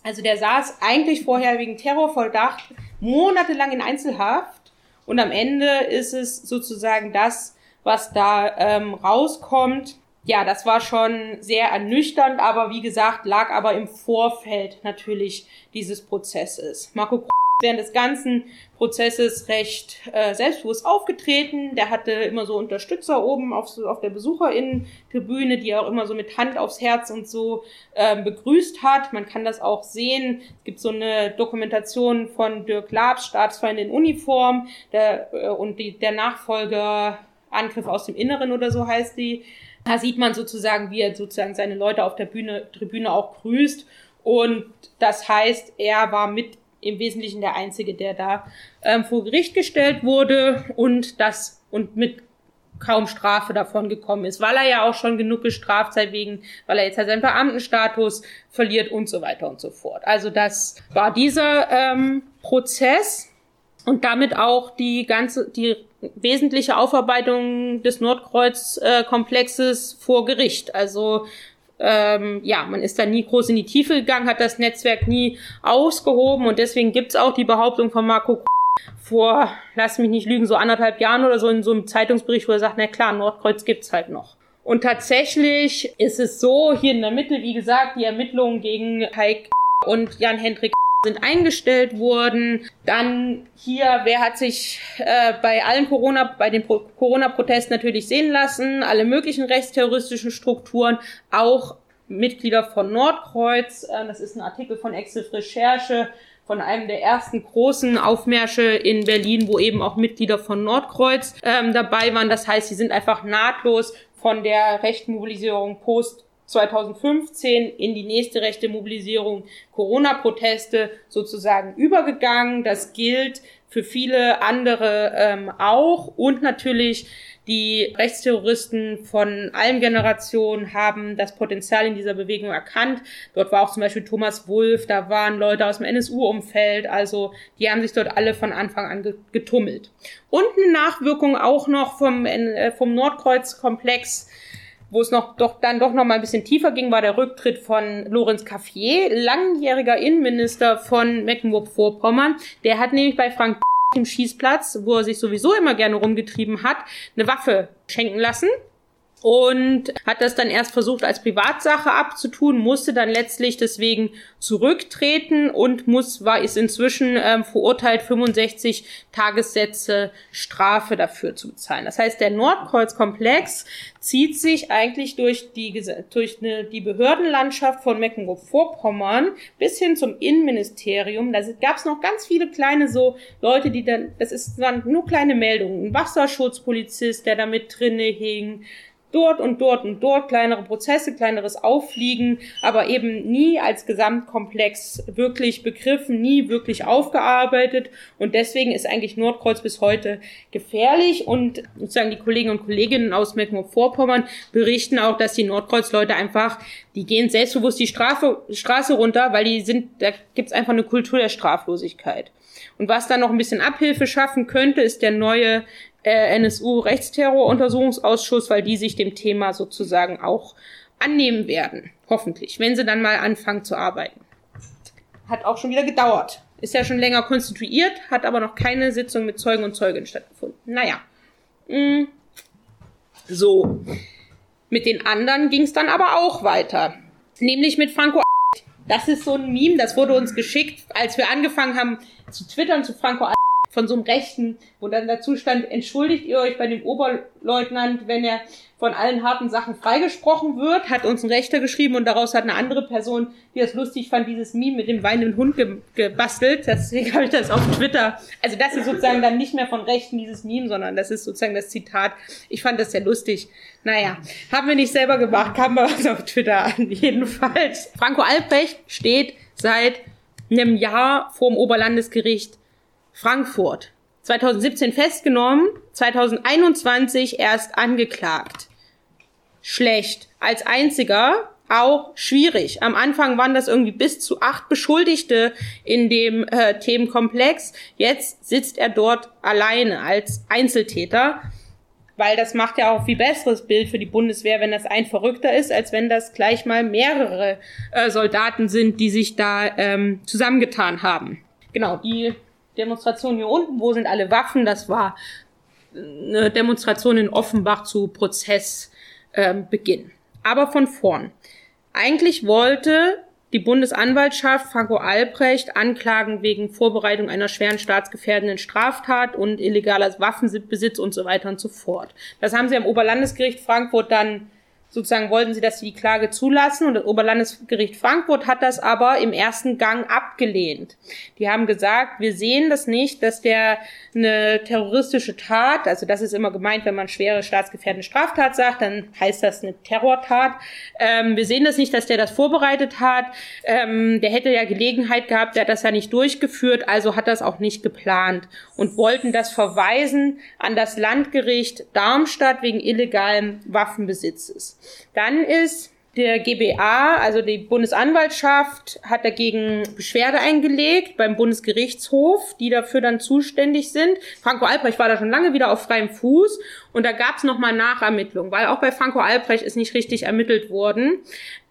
Also der saß eigentlich vorher wegen Terrorverdacht monatelang in Einzelhaft. Und am Ende ist es sozusagen das, was da ähm, rauskommt. Ja, das war schon sehr ernüchternd, aber wie gesagt, lag aber im Vorfeld natürlich dieses Prozesses. Marco während des ganzen Prozesses recht äh, selbstbewusst aufgetreten. Der hatte immer so Unterstützer oben auf, auf der Besucherinnen-Tribüne, die er auch immer so mit Hand aufs Herz und so äh, begrüßt hat. Man kann das auch sehen. Es gibt so eine Dokumentation von Dirk Labs, Staatsfeind in Uniform, der, äh, und die, der Nachfolger Angriff aus dem Inneren oder so heißt die. Da sieht man sozusagen, wie er sozusagen seine Leute auf der Bühne, Tribüne auch grüßt. Und das heißt, er war mit im Wesentlichen der Einzige, der da ähm, vor Gericht gestellt wurde und das und mit kaum Strafe davon gekommen ist, weil er ja auch schon genug gestraft sei wegen, weil er jetzt halt seinen Beamtenstatus verliert und so weiter und so fort. Also das war dieser ähm, Prozess und damit auch die ganze, die wesentliche Aufarbeitung des Nordkreuz-Komplexes äh, vor Gericht. Also ähm, ja, man ist da nie groß in die Tiefe gegangen, hat das Netzwerk nie ausgehoben und deswegen gibt's auch die Behauptung von Marco vor, lass mich nicht lügen, so anderthalb Jahren oder so in so einem Zeitungsbericht, wo er sagt, na klar, Nordkreuz gibt's halt noch. Und tatsächlich ist es so, hier in der Mitte, wie gesagt, die Ermittlungen gegen Heik und Jan-Hendrik sind eingestellt worden. Dann hier, wer hat sich äh, bei allen Corona, bei den Corona-Protesten natürlich sehen lassen, alle möglichen rechtsterroristischen Strukturen, auch Mitglieder von Nordkreuz. Äh, das ist ein Artikel von Exif Recherche von einem der ersten großen Aufmärsche in Berlin, wo eben auch Mitglieder von Nordkreuz ähm, dabei waren. Das heißt, sie sind einfach nahtlos von der rechten Mobilisierung post 2015 in die nächste rechte Mobilisierung Corona-Proteste sozusagen übergegangen. Das gilt für viele andere ähm, auch und natürlich die Rechtsterroristen von allen Generationen haben das Potenzial in dieser Bewegung erkannt. Dort war auch zum Beispiel Thomas Wulff, da waren Leute aus dem NSU-Umfeld, also die haben sich dort alle von Anfang an getummelt. Und eine Nachwirkung auch noch vom, äh, vom Nordkreuz-Komplex, wo es noch doch dann doch noch mal ein bisschen tiefer ging, war der Rücktritt von Lorenz Caffier, langjähriger Innenminister von Mecklenburg-Vorpommern. Der hat nämlich bei Frank dem Schießplatz, wo er sich sowieso immer gerne rumgetrieben hat, eine Waffe schenken lassen und hat das dann erst versucht als Privatsache abzutun, musste dann letztlich deswegen zurücktreten und muss war ist inzwischen ähm, verurteilt 65 Tagessätze Strafe dafür zu bezahlen. Das heißt, der Nordkreuzkomplex zieht sich eigentlich durch die durch eine, die Behördenlandschaft von Mecklenburg-Vorpommern bis hin zum Innenministerium. Da gab es noch ganz viele kleine so Leute, die dann das ist dann nur kleine Meldungen, ein Wasserschutzpolizist, der da mit drinne hing dort und dort und dort kleinere Prozesse, kleineres Auffliegen, aber eben nie als Gesamtkomplex wirklich begriffen, nie wirklich aufgearbeitet. Und deswegen ist eigentlich Nordkreuz bis heute gefährlich. Und sozusagen die Kolleginnen und Kolleginnen aus Mecklenburg-Vorpommern berichten auch, dass die Nordkreuz-Leute einfach, die gehen selbstbewusst die Strafe, Straße runter, weil die sind, da gibt's einfach eine Kultur der Straflosigkeit. Und was dann noch ein bisschen Abhilfe schaffen könnte, ist der neue NSU-Rechtsterroruntersuchungsausschuss, weil die sich dem Thema sozusagen auch annehmen werden. Hoffentlich, wenn sie dann mal anfangen zu arbeiten. Hat auch schon wieder gedauert. Ist ja schon länger konstituiert, hat aber noch keine Sitzung mit Zeugen und Zeuginnen stattgefunden. Naja. Mm. So. Mit den anderen ging es dann aber auch weiter. Nämlich mit Franco. Das ist so ein Meme, das wurde uns geschickt, als wir angefangen haben zu twittern zu Franco von so einem Rechten, wo dann dazu stand, entschuldigt ihr euch bei dem Oberleutnant, wenn er von allen harten Sachen freigesprochen wird, hat uns ein Rechter geschrieben und daraus hat eine andere Person, die das lustig fand, dieses Meme mit dem weinenden Hund ge gebastelt. Deswegen habe ich das auf Twitter. Also das ist sozusagen dann nicht mehr von Rechten dieses Meme, sondern das ist sozusagen das Zitat. Ich fand das sehr lustig. Naja, haben wir nicht selber gemacht, kam mal was auf Twitter an. Jedenfalls. Franco Albrecht steht seit einem Jahr vor dem Oberlandesgericht Frankfurt. 2017 festgenommen, 2021 erst angeklagt. Schlecht. Als einziger auch schwierig. Am Anfang waren das irgendwie bis zu acht Beschuldigte in dem äh, Themenkomplex. Jetzt sitzt er dort alleine als Einzeltäter, weil das macht ja auch viel besseres Bild für die Bundeswehr, wenn das ein Verrückter ist, als wenn das gleich mal mehrere äh, Soldaten sind, die sich da ähm, zusammengetan haben. Genau, die Demonstration hier unten, wo sind alle Waffen? Das war eine Demonstration in Offenbach zu Prozessbeginn. Ähm, Aber von vorn. Eigentlich wollte die Bundesanwaltschaft Franco Albrecht anklagen wegen Vorbereitung einer schweren staatsgefährdenden Straftat und illegaler Waffenbesitz und so weiter und so fort. Das haben sie am Oberlandesgericht Frankfurt dann sozusagen wollten sie, dass sie die Klage zulassen und das Oberlandesgericht Frankfurt hat das aber im ersten Gang abgelehnt. Die haben gesagt, wir sehen das nicht, dass der eine terroristische Tat, also das ist immer gemeint, wenn man schwere staatsgefährdende Straftat sagt, dann heißt das eine Terrortat. Ähm, wir sehen das nicht, dass der das vorbereitet hat. Ähm, der hätte ja Gelegenheit gehabt, der hat das ja nicht durchgeführt, also hat das auch nicht geplant und wollten das verweisen an das Landgericht Darmstadt wegen illegalem Waffenbesitzes. Dann ist der GBA, also die Bundesanwaltschaft, hat dagegen Beschwerde eingelegt beim Bundesgerichtshof, die dafür dann zuständig sind. Franco Albrecht war da schon lange wieder auf freiem Fuß und da gab es nochmal Nachermittlungen, weil auch bei Franco Albrecht ist nicht richtig ermittelt worden.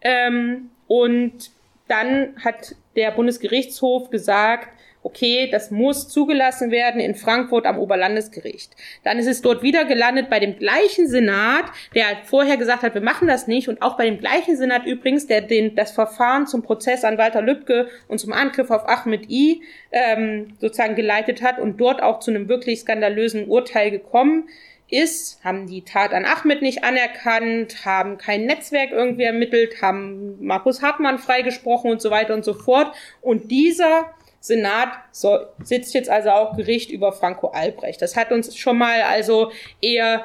Ähm, und dann hat der Bundesgerichtshof gesagt, okay, das muss zugelassen werden in Frankfurt am Oberlandesgericht. Dann ist es dort wieder gelandet bei dem gleichen Senat, der vorher gesagt hat, wir machen das nicht und auch bei dem gleichen Senat übrigens, der den, das Verfahren zum Prozess an Walter Lübcke und zum Angriff auf Ahmed I ähm, sozusagen geleitet hat und dort auch zu einem wirklich skandalösen Urteil gekommen ist, haben die Tat an Ahmed nicht anerkannt, haben kein Netzwerk irgendwie ermittelt, haben Markus Hartmann freigesprochen und so weiter und so fort. Und dieser Senat so, sitzt jetzt also auch Gericht über Franco Albrecht. Das hat uns schon mal also eher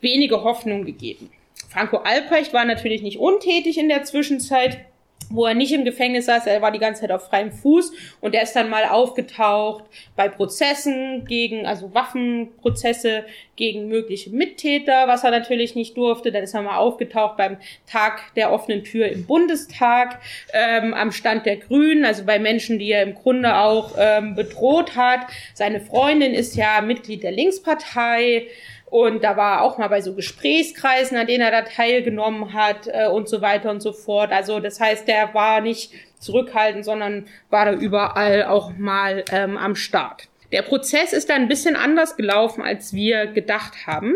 wenige Hoffnung gegeben. Franco Albrecht war natürlich nicht untätig in der Zwischenzeit wo er nicht im Gefängnis saß, er war die ganze Zeit auf freiem Fuß und er ist dann mal aufgetaucht bei Prozessen gegen, also Waffenprozesse gegen mögliche Mittäter, was er natürlich nicht durfte. Dann ist er mal aufgetaucht beim Tag der offenen Tür im Bundestag, ähm, am Stand der Grünen, also bei Menschen, die er im Grunde auch ähm, bedroht hat. Seine Freundin ist ja Mitglied der Linkspartei. Und da war er auch mal bei so Gesprächskreisen, an denen er da teilgenommen hat äh, und so weiter und so fort. Also das heißt, der war nicht zurückhaltend, sondern war da überall auch mal ähm, am Start. Der Prozess ist dann ein bisschen anders gelaufen, als wir gedacht haben,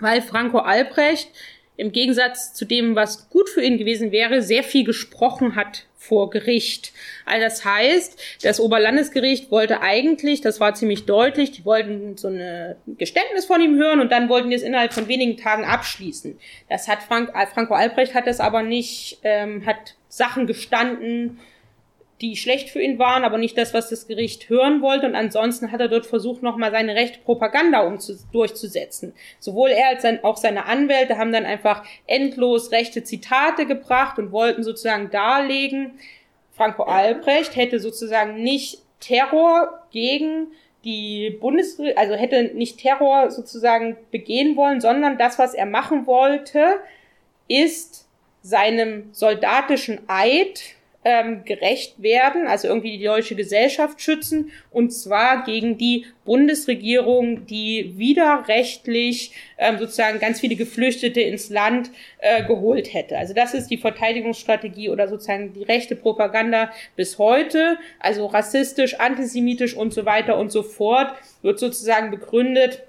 weil Franco Albrecht im Gegensatz zu dem, was gut für ihn gewesen wäre, sehr viel gesprochen hat vor Gericht. Also das heißt, das Oberlandesgericht wollte eigentlich, das war ziemlich deutlich, die wollten so ein Geständnis von ihm hören und dann wollten die es innerhalb von wenigen Tagen abschließen. Das hat Frank, Franco Albrecht hat das aber nicht, ähm, hat Sachen gestanden, die schlecht für ihn waren, aber nicht das, was das Gericht hören wollte. Und ansonsten hat er dort versucht, nochmal seine rechte Propaganda durchzusetzen. Sowohl er als auch seine Anwälte haben dann einfach endlos rechte Zitate gebracht und wollten sozusagen darlegen, Franco Albrecht hätte sozusagen nicht Terror gegen die Bundesregierung, also hätte nicht Terror sozusagen begehen wollen, sondern das, was er machen wollte, ist seinem soldatischen Eid ähm, gerecht werden, also irgendwie die deutsche Gesellschaft schützen, und zwar gegen die Bundesregierung, die widerrechtlich ähm, sozusagen ganz viele Geflüchtete ins Land äh, geholt hätte. Also das ist die Verteidigungsstrategie oder sozusagen die rechte Propaganda bis heute, also rassistisch, antisemitisch und so weiter und so fort, wird sozusagen begründet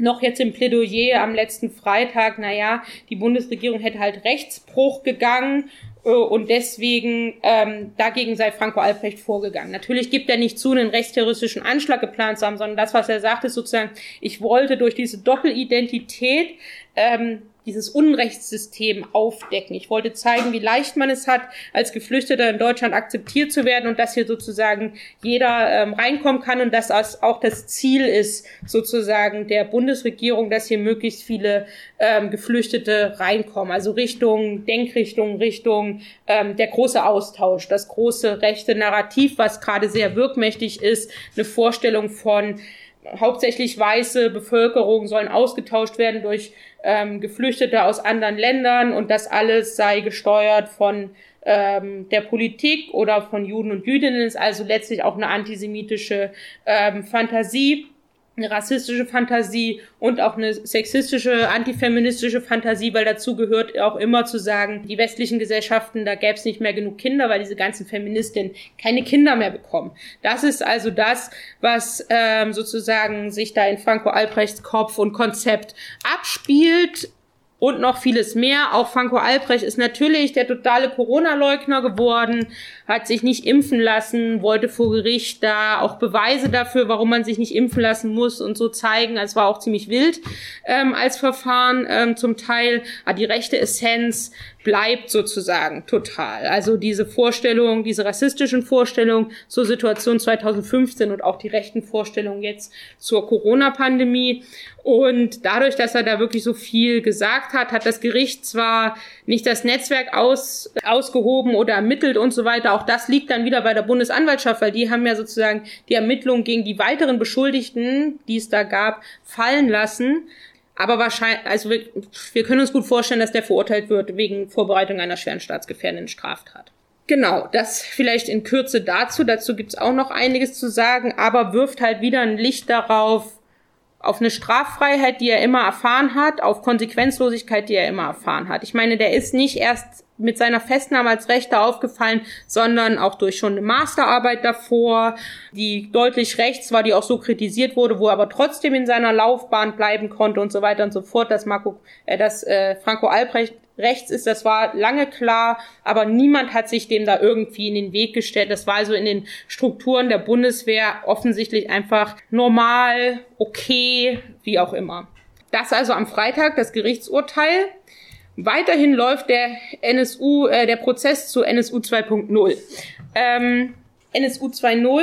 noch jetzt im Plädoyer am letzten Freitag, naja, die Bundesregierung hätte halt Rechtsbruch gegangen äh, und deswegen ähm, dagegen sei Franco Albrecht vorgegangen. Natürlich gibt er nicht zu, einen rechtsterroristischen Anschlag geplant zu haben, sondern das, was er sagt, ist sozusagen, ich wollte durch diese Doppelidentität ähm, dieses Unrechtssystem aufdecken. Ich wollte zeigen, wie leicht man es hat, als Geflüchteter in Deutschland akzeptiert zu werden und dass hier sozusagen jeder ähm, reinkommen kann und dass das auch das Ziel ist, sozusagen der Bundesregierung, dass hier möglichst viele ähm, Geflüchtete reinkommen. Also Richtung, Denkrichtung, Richtung ähm, der große Austausch, das große rechte Narrativ, was gerade sehr wirkmächtig ist, eine Vorstellung von hauptsächlich weiße Bevölkerung sollen ausgetauscht werden durch ähm, Geflüchtete aus anderen Ländern und das alles sei gesteuert von ähm, der Politik oder von Juden und Jüdinnen, ist also letztlich auch eine antisemitische ähm, Fantasie eine rassistische Fantasie und auch eine sexistische, antifeministische Fantasie, weil dazu gehört auch immer zu sagen, die westlichen Gesellschaften, da gäbe es nicht mehr genug Kinder, weil diese ganzen Feministinnen keine Kinder mehr bekommen. Das ist also das, was ähm, sozusagen sich da in Franco Albrechts Kopf und Konzept abspielt und noch vieles mehr. Auch Franco Albrecht ist natürlich der totale Corona-Leugner geworden, hat sich nicht impfen lassen, wollte vor Gericht da auch Beweise dafür, warum man sich nicht impfen lassen muss und so zeigen. Es war auch ziemlich wild ähm, als Verfahren ähm, zum Teil. Aber die rechte Essenz bleibt sozusagen total. Also diese Vorstellung, diese rassistischen Vorstellungen zur Situation 2015 und auch die rechten Vorstellungen jetzt zur Corona-Pandemie. Und dadurch, dass er da wirklich so viel gesagt hat, hat das Gericht zwar nicht das Netzwerk aus, ausgehoben oder ermittelt und so weiter. Auch das liegt dann wieder bei der Bundesanwaltschaft, weil die haben ja sozusagen die Ermittlungen gegen die weiteren Beschuldigten, die es da gab, fallen lassen. Aber wahrscheinlich, also wir, wir können uns gut vorstellen, dass der verurteilt wird wegen Vorbereitung einer schweren staatsgefährdenden Straftat. Genau, das vielleicht in Kürze dazu. Dazu gibt's auch noch einiges zu sagen, aber wirft halt wieder ein Licht darauf, auf eine Straffreiheit, die er immer erfahren hat, auf Konsequenzlosigkeit, die er immer erfahren hat. Ich meine, der ist nicht erst mit seiner Festnahme als Rechter aufgefallen, sondern auch durch schon eine Masterarbeit davor, die deutlich rechts war, die auch so kritisiert wurde, wo er aber trotzdem in seiner Laufbahn bleiben konnte und so weiter und so fort, dass Marco, äh, dass äh, Franco Albrecht rechts ist, das war lange klar, aber niemand hat sich dem da irgendwie in den Weg gestellt. Das war also in den Strukturen der Bundeswehr offensichtlich einfach normal, okay, wie auch immer. Das also am Freitag das Gerichtsurteil. Weiterhin läuft der NSU, äh, der Prozess zu NSU 2.0. Ähm, NSU 2.0.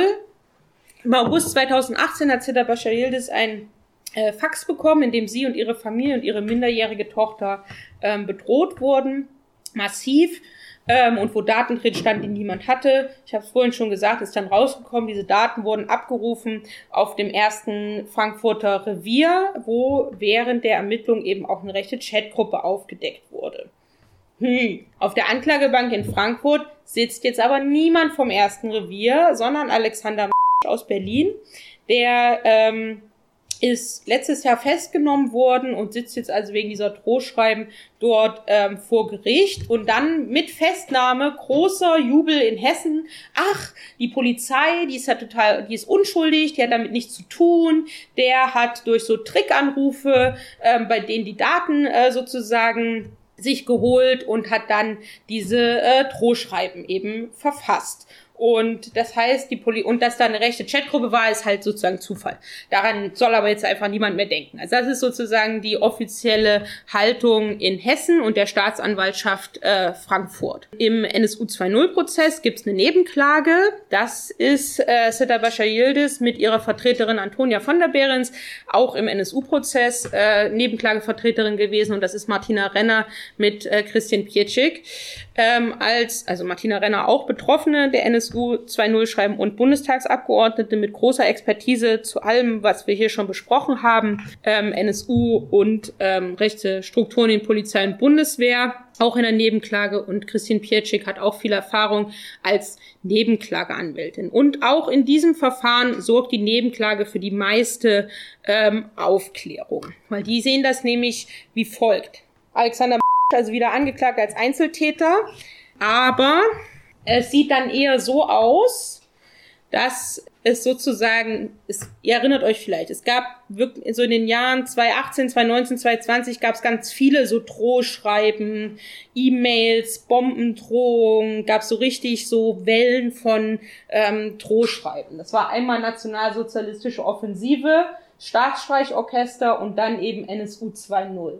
Im August 2018 hat Zita Bashar Yildiz ein äh, Fax bekommen, in dem sie und ihre Familie und ihre minderjährige Tochter ähm, bedroht wurden. Massiv ähm, und wo Daten drin standen, die niemand hatte. Ich habe es vorhin schon gesagt, ist dann rausgekommen. Diese Daten wurden abgerufen auf dem ersten Frankfurter Revier, wo während der Ermittlung eben auch eine rechte Chatgruppe aufgedeckt wurde. Hm. Auf der Anklagebank in Frankfurt sitzt jetzt aber niemand vom ersten Revier, sondern Alexander aus Berlin, der ähm, ist letztes Jahr festgenommen worden und sitzt jetzt also wegen dieser Drohschreiben dort ähm, vor Gericht und dann mit Festnahme großer Jubel in Hessen. Ach, die Polizei, die ist ja total, die ist unschuldig, die hat damit nichts zu tun. Der hat durch so Trickanrufe, ähm, bei denen die Daten äh, sozusagen sich geholt und hat dann diese äh, Drohschreiben eben verfasst. Und das heißt, die Poli und dass da eine rechte Chatgruppe war, ist halt sozusagen Zufall. Daran soll aber jetzt einfach niemand mehr denken. Also das ist sozusagen die offizielle Haltung in Hessen und der Staatsanwaltschaft äh, Frankfurt. Im NSU 2.0-Prozess gibt es eine Nebenklage. Das ist äh, Seta Bashar Yildiz mit ihrer Vertreterin Antonia von der Behrens auch im NSU-Prozess äh, Nebenklagevertreterin gewesen und das ist Martina Renner mit äh, Christian Pietschik ähm, als, also Martina Renner auch Betroffene der NSU 2.0 schreiben und Bundestagsabgeordnete mit großer Expertise zu allem, was wir hier schon besprochen haben, ähm, NSU und ähm, rechte Strukturen in Polizei und Bundeswehr, auch in der Nebenklage und Christine Pietschik hat auch viel Erfahrung als Nebenklageanwältin. Und auch in diesem Verfahren sorgt die Nebenklage für die meiste ähm, Aufklärung, weil die sehen das nämlich wie folgt. Alexander also wieder angeklagt als Einzeltäter. Aber es sieht dann eher so aus, dass es sozusagen, es, ihr erinnert euch vielleicht, es gab wirklich so in den Jahren 2018, 2019, 2020 gab es ganz viele so Drohschreiben, E-Mails, Bombendrohungen, gab es so richtig so Wellen von ähm, Drohschreiben. Das war einmal nationalsozialistische Offensive, Staatsstreichorchester und dann eben NSU 2.0.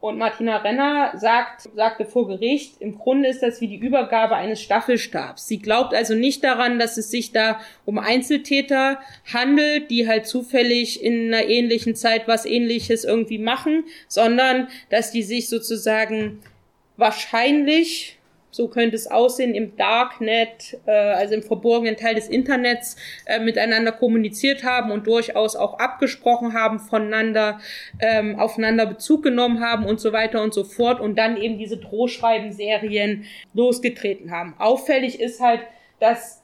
Und Martina Renner sagt, sagte vor Gericht, im Grunde ist das wie die Übergabe eines Staffelstabs. Sie glaubt also nicht daran, dass es sich da um Einzeltäter handelt, die halt zufällig in einer ähnlichen Zeit was ähnliches irgendwie machen, sondern dass die sich sozusagen wahrscheinlich so könnte es aussehen, im Darknet, äh, also im verborgenen Teil des Internets, äh, miteinander kommuniziert haben und durchaus auch abgesprochen haben, voneinander, ähm, aufeinander Bezug genommen haben und so weiter und so fort und dann eben diese Drohschreiben-Serien losgetreten haben. Auffällig ist halt, dass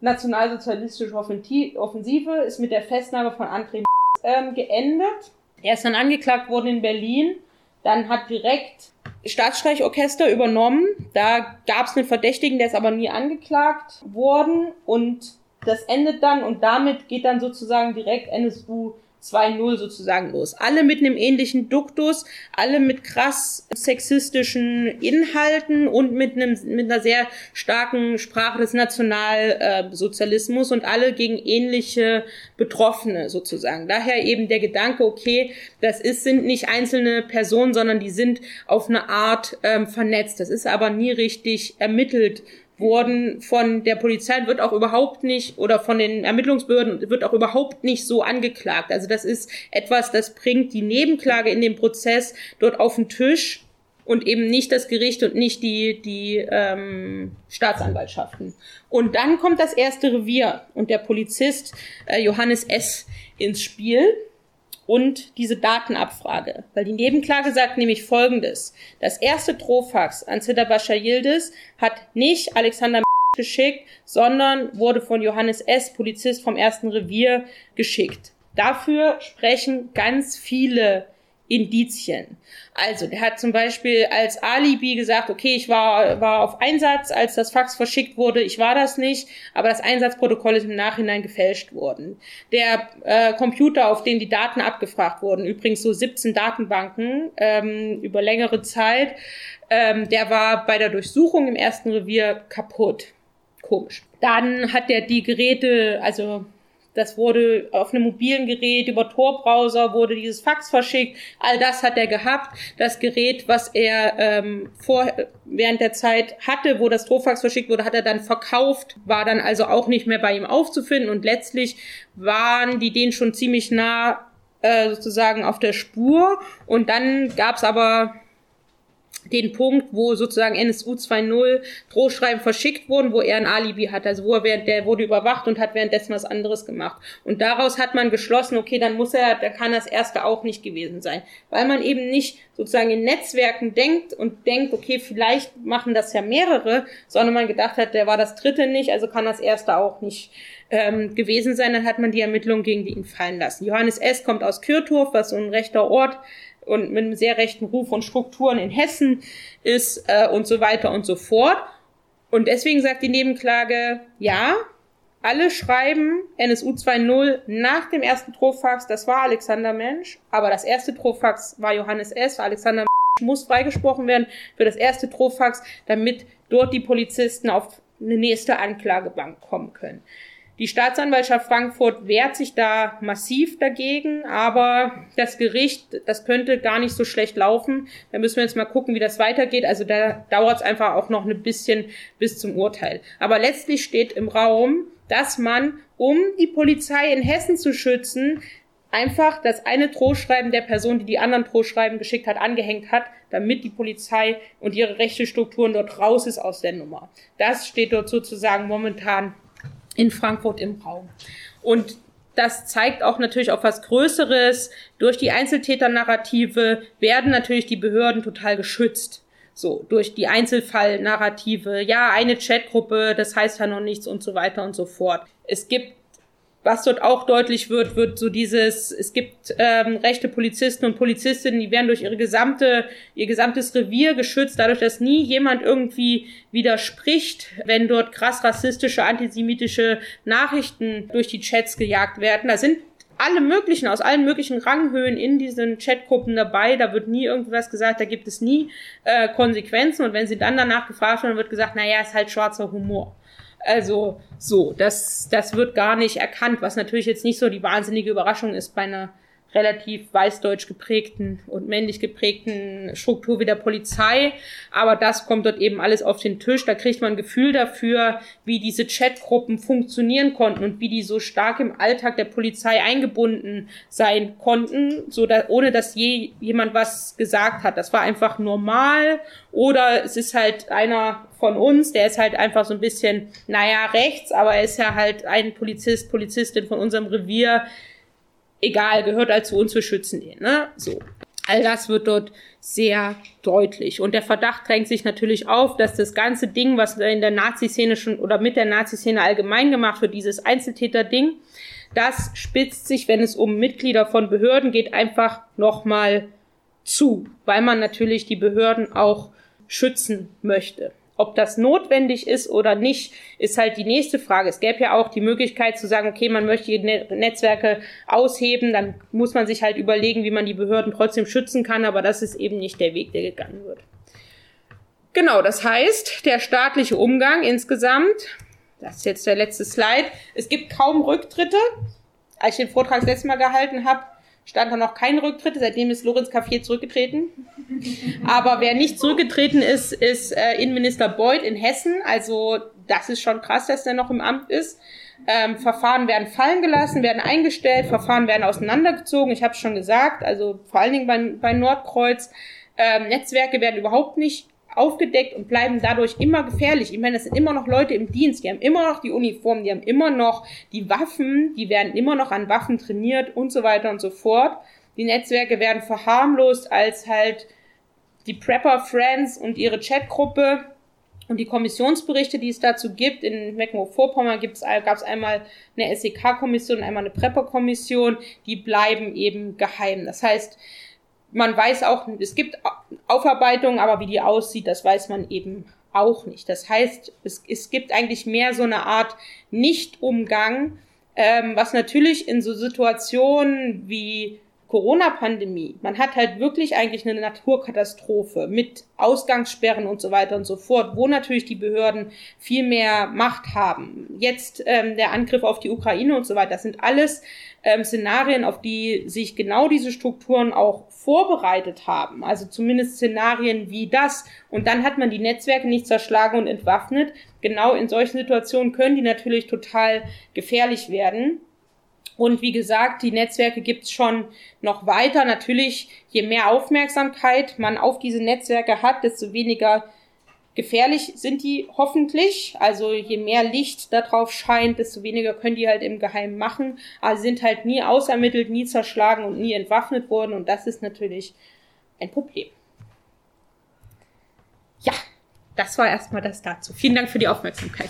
nationalsozialistische Offensive ist mit der Festnahme von André ähm, geendet. Er ist dann angeklagt worden in Berlin. Dann hat direkt Staatsstreichorchester übernommen. Da gab es einen Verdächtigen, der ist aber nie angeklagt worden. Und das endet dann und damit geht dann sozusagen direkt NSU 2.0 sozusagen los. Alle mit einem ähnlichen Duktus, alle mit krass sexistischen Inhalten und mit einem mit einer sehr starken Sprache des Nationalsozialismus und alle gegen ähnliche Betroffene sozusagen. Daher eben der Gedanke, okay, das ist sind nicht einzelne Personen, sondern die sind auf eine Art ähm, vernetzt. Das ist aber nie richtig ermittelt wurden von der Polizei wird auch überhaupt nicht oder von den Ermittlungsbehörden wird auch überhaupt nicht so angeklagt. Also das ist etwas, das bringt die Nebenklage in dem Prozess dort auf den Tisch und eben nicht das Gericht und nicht die die ähm, Staatsanwaltschaften. Und dann kommt das erste Revier und der Polizist äh, Johannes S. ins Spiel und diese Datenabfrage. Weil die Nebenklage sagt nämlich Folgendes. Das erste Drohfax an Zita Bashar Yildiz hat nicht Alexander geschickt, sondern wurde von Johannes S., Polizist vom ersten Revier, geschickt. Dafür sprechen ganz viele Indizien. Also, der hat zum Beispiel als Alibi gesagt, okay, ich war, war auf Einsatz, als das Fax verschickt wurde, ich war das nicht, aber das Einsatzprotokoll ist im Nachhinein gefälscht worden. Der äh, Computer, auf den die Daten abgefragt wurden, übrigens so 17 Datenbanken ähm, über längere Zeit, ähm, der war bei der Durchsuchung im ersten Revier kaputt. Komisch. Dann hat er die Geräte, also das wurde auf einem mobilen Gerät über Tor-Browser wurde dieses Fax verschickt. All das hat er gehabt. Das Gerät, was er ähm, vor während der Zeit hatte, wo das Torfax verschickt wurde, hat er dann verkauft, war dann also auch nicht mehr bei ihm aufzufinden und letztlich waren die denen schon ziemlich nah äh, sozusagen auf der Spur und dann gab's aber den Punkt, wo sozusagen NSU 2.0 Drohschreiben verschickt wurden, wo er ein Alibi hat, also wo er während, der wurde überwacht und hat währenddessen was anderes gemacht. Und daraus hat man geschlossen, okay, dann muss er, da kann das erste auch nicht gewesen sein. Weil man eben nicht sozusagen in Netzwerken denkt und denkt, okay, vielleicht machen das ja mehrere, sondern man gedacht hat, der war das dritte nicht, also kann das erste auch nicht ähm, gewesen sein, dann hat man die Ermittlungen gegen ihn fallen lassen. Johannes S. kommt aus Kürtorf, was so ein rechter Ort und mit einem sehr rechten Ruf und Strukturen in Hessen ist äh, und so weiter und so fort. Und deswegen sagt die Nebenklage, ja, alle schreiben NSU 2.0 nach dem ersten Trofax, das war Alexander Mensch, aber das erste Trofax war Johannes S., Alexander muss freigesprochen werden für das erste Trofax, damit dort die Polizisten auf eine nächste Anklagebank kommen können. Die Staatsanwaltschaft Frankfurt wehrt sich da massiv dagegen, aber das Gericht, das könnte gar nicht so schlecht laufen. Da müssen wir jetzt mal gucken, wie das weitergeht. Also da dauert es einfach auch noch ein bisschen bis zum Urteil. Aber letztlich steht im Raum, dass man, um die Polizei in Hessen zu schützen, einfach das eine Drohschreiben der Person, die die anderen Drohschreiben geschickt hat, angehängt hat, damit die Polizei und ihre rechte Strukturen dort raus ist aus der Nummer. Das steht dort sozusagen momentan in Frankfurt im Raum. Und das zeigt auch natürlich auf was Größeres. Durch die Einzeltäternarrative werden natürlich die Behörden total geschützt. So, durch die Einzelfallnarrative. Ja, eine Chatgruppe, das heißt ja noch nichts und so weiter und so fort. Es gibt was dort auch deutlich wird, wird so dieses, es gibt ähm, rechte Polizisten und Polizistinnen, die werden durch ihre gesamte, ihr gesamtes Revier geschützt, dadurch, dass nie jemand irgendwie widerspricht, wenn dort krass rassistische, antisemitische Nachrichten durch die Chats gejagt werden. Da sind alle möglichen, aus allen möglichen Ranghöhen in diesen Chatgruppen dabei. Da wird nie irgendwas gesagt, da gibt es nie äh, Konsequenzen. Und wenn sie dann danach gefragt werden, wird gesagt, naja, ist halt schwarzer Humor. Also so, das, das wird gar nicht erkannt, was natürlich jetzt nicht so die wahnsinnige Überraschung ist bei einer relativ weißdeutsch geprägten und männlich geprägten Struktur wie der Polizei. Aber das kommt dort eben alles auf den Tisch. Da kriegt man ein Gefühl dafür, wie diese Chatgruppen funktionieren konnten und wie die so stark im Alltag der Polizei eingebunden sein konnten, so da, ohne dass je jemand was gesagt hat. Das war einfach normal. Oder es ist halt einer von uns, der ist halt einfach so ein bisschen, naja, rechts, aber er ist ja halt ein Polizist, Polizistin von unserem Revier, egal, gehört halt zu uns, wir schützen ihn, ne? So. All das wird dort sehr deutlich. Und der Verdacht drängt sich natürlich auf, dass das ganze Ding, was in der Nazi-Szene schon oder mit der Nazi-Szene allgemein gemacht wird, dieses Einzeltäter-Ding, das spitzt sich, wenn es um Mitglieder von Behörden geht, einfach nochmal zu, weil man natürlich die Behörden auch schützen möchte. Ob das notwendig ist oder nicht, ist halt die nächste Frage. Es gäbe ja auch die Möglichkeit zu sagen, okay, man möchte die Netzwerke ausheben, dann muss man sich halt überlegen, wie man die Behörden trotzdem schützen kann, aber das ist eben nicht der Weg, der gegangen wird. Genau, das heißt, der staatliche Umgang insgesamt, das ist jetzt der letzte Slide, es gibt kaum Rücktritte. Als ich den Vortrag das letzte Mal gehalten habe, stand da noch kein Rücktritt. Seitdem ist Lorenz Café zurückgetreten. Aber wer nicht zurückgetreten ist, ist äh, Innenminister Beuth in Hessen. Also das ist schon krass, dass der noch im Amt ist. Ähm, Verfahren werden fallen gelassen, werden eingestellt, Verfahren werden auseinandergezogen. Ich habe es schon gesagt, also vor allen Dingen bei, bei Nordkreuz. Ähm, Netzwerke werden überhaupt nicht aufgedeckt und bleiben dadurch immer gefährlich. Ich meine, das sind immer noch Leute im Dienst, die haben immer noch die Uniform, die haben immer noch die Waffen, die werden immer noch an Waffen trainiert und so weiter und so fort. Die Netzwerke werden verharmlost als halt die Prepper Friends und ihre Chatgruppe und die Kommissionsberichte, die es dazu gibt. In Mecklenburg-Vorpommern gab es einmal eine SEK-Kommission, einmal eine Prepper-Kommission. Die bleiben eben geheim. Das heißt, man weiß auch, es gibt Aufarbeitung, aber wie die aussieht, das weiß man eben auch nicht. Das heißt, es, es gibt eigentlich mehr so eine Art Nicht-Umgang, ähm, was natürlich in so Situationen wie Corona-Pandemie, man hat halt wirklich eigentlich eine Naturkatastrophe mit Ausgangssperren und so weiter und so fort, wo natürlich die Behörden viel mehr Macht haben. Jetzt ähm, der Angriff auf die Ukraine und so weiter, das sind alles ähm, Szenarien, auf die sich genau diese Strukturen auch vorbereitet haben. Also zumindest Szenarien wie das. Und dann hat man die Netzwerke nicht zerschlagen und entwaffnet. Genau in solchen Situationen können die natürlich total gefährlich werden. Und wie gesagt, die Netzwerke gibt's schon noch weiter. Natürlich, je mehr Aufmerksamkeit man auf diese Netzwerke hat, desto weniger gefährlich sind die hoffentlich. Also je mehr Licht darauf scheint, desto weniger können die halt im Geheimen machen. Aber sie sind halt nie ausermittelt, nie zerschlagen und nie entwaffnet worden. Und das ist natürlich ein Problem. Ja, das war erstmal das dazu. Vielen Dank für die Aufmerksamkeit.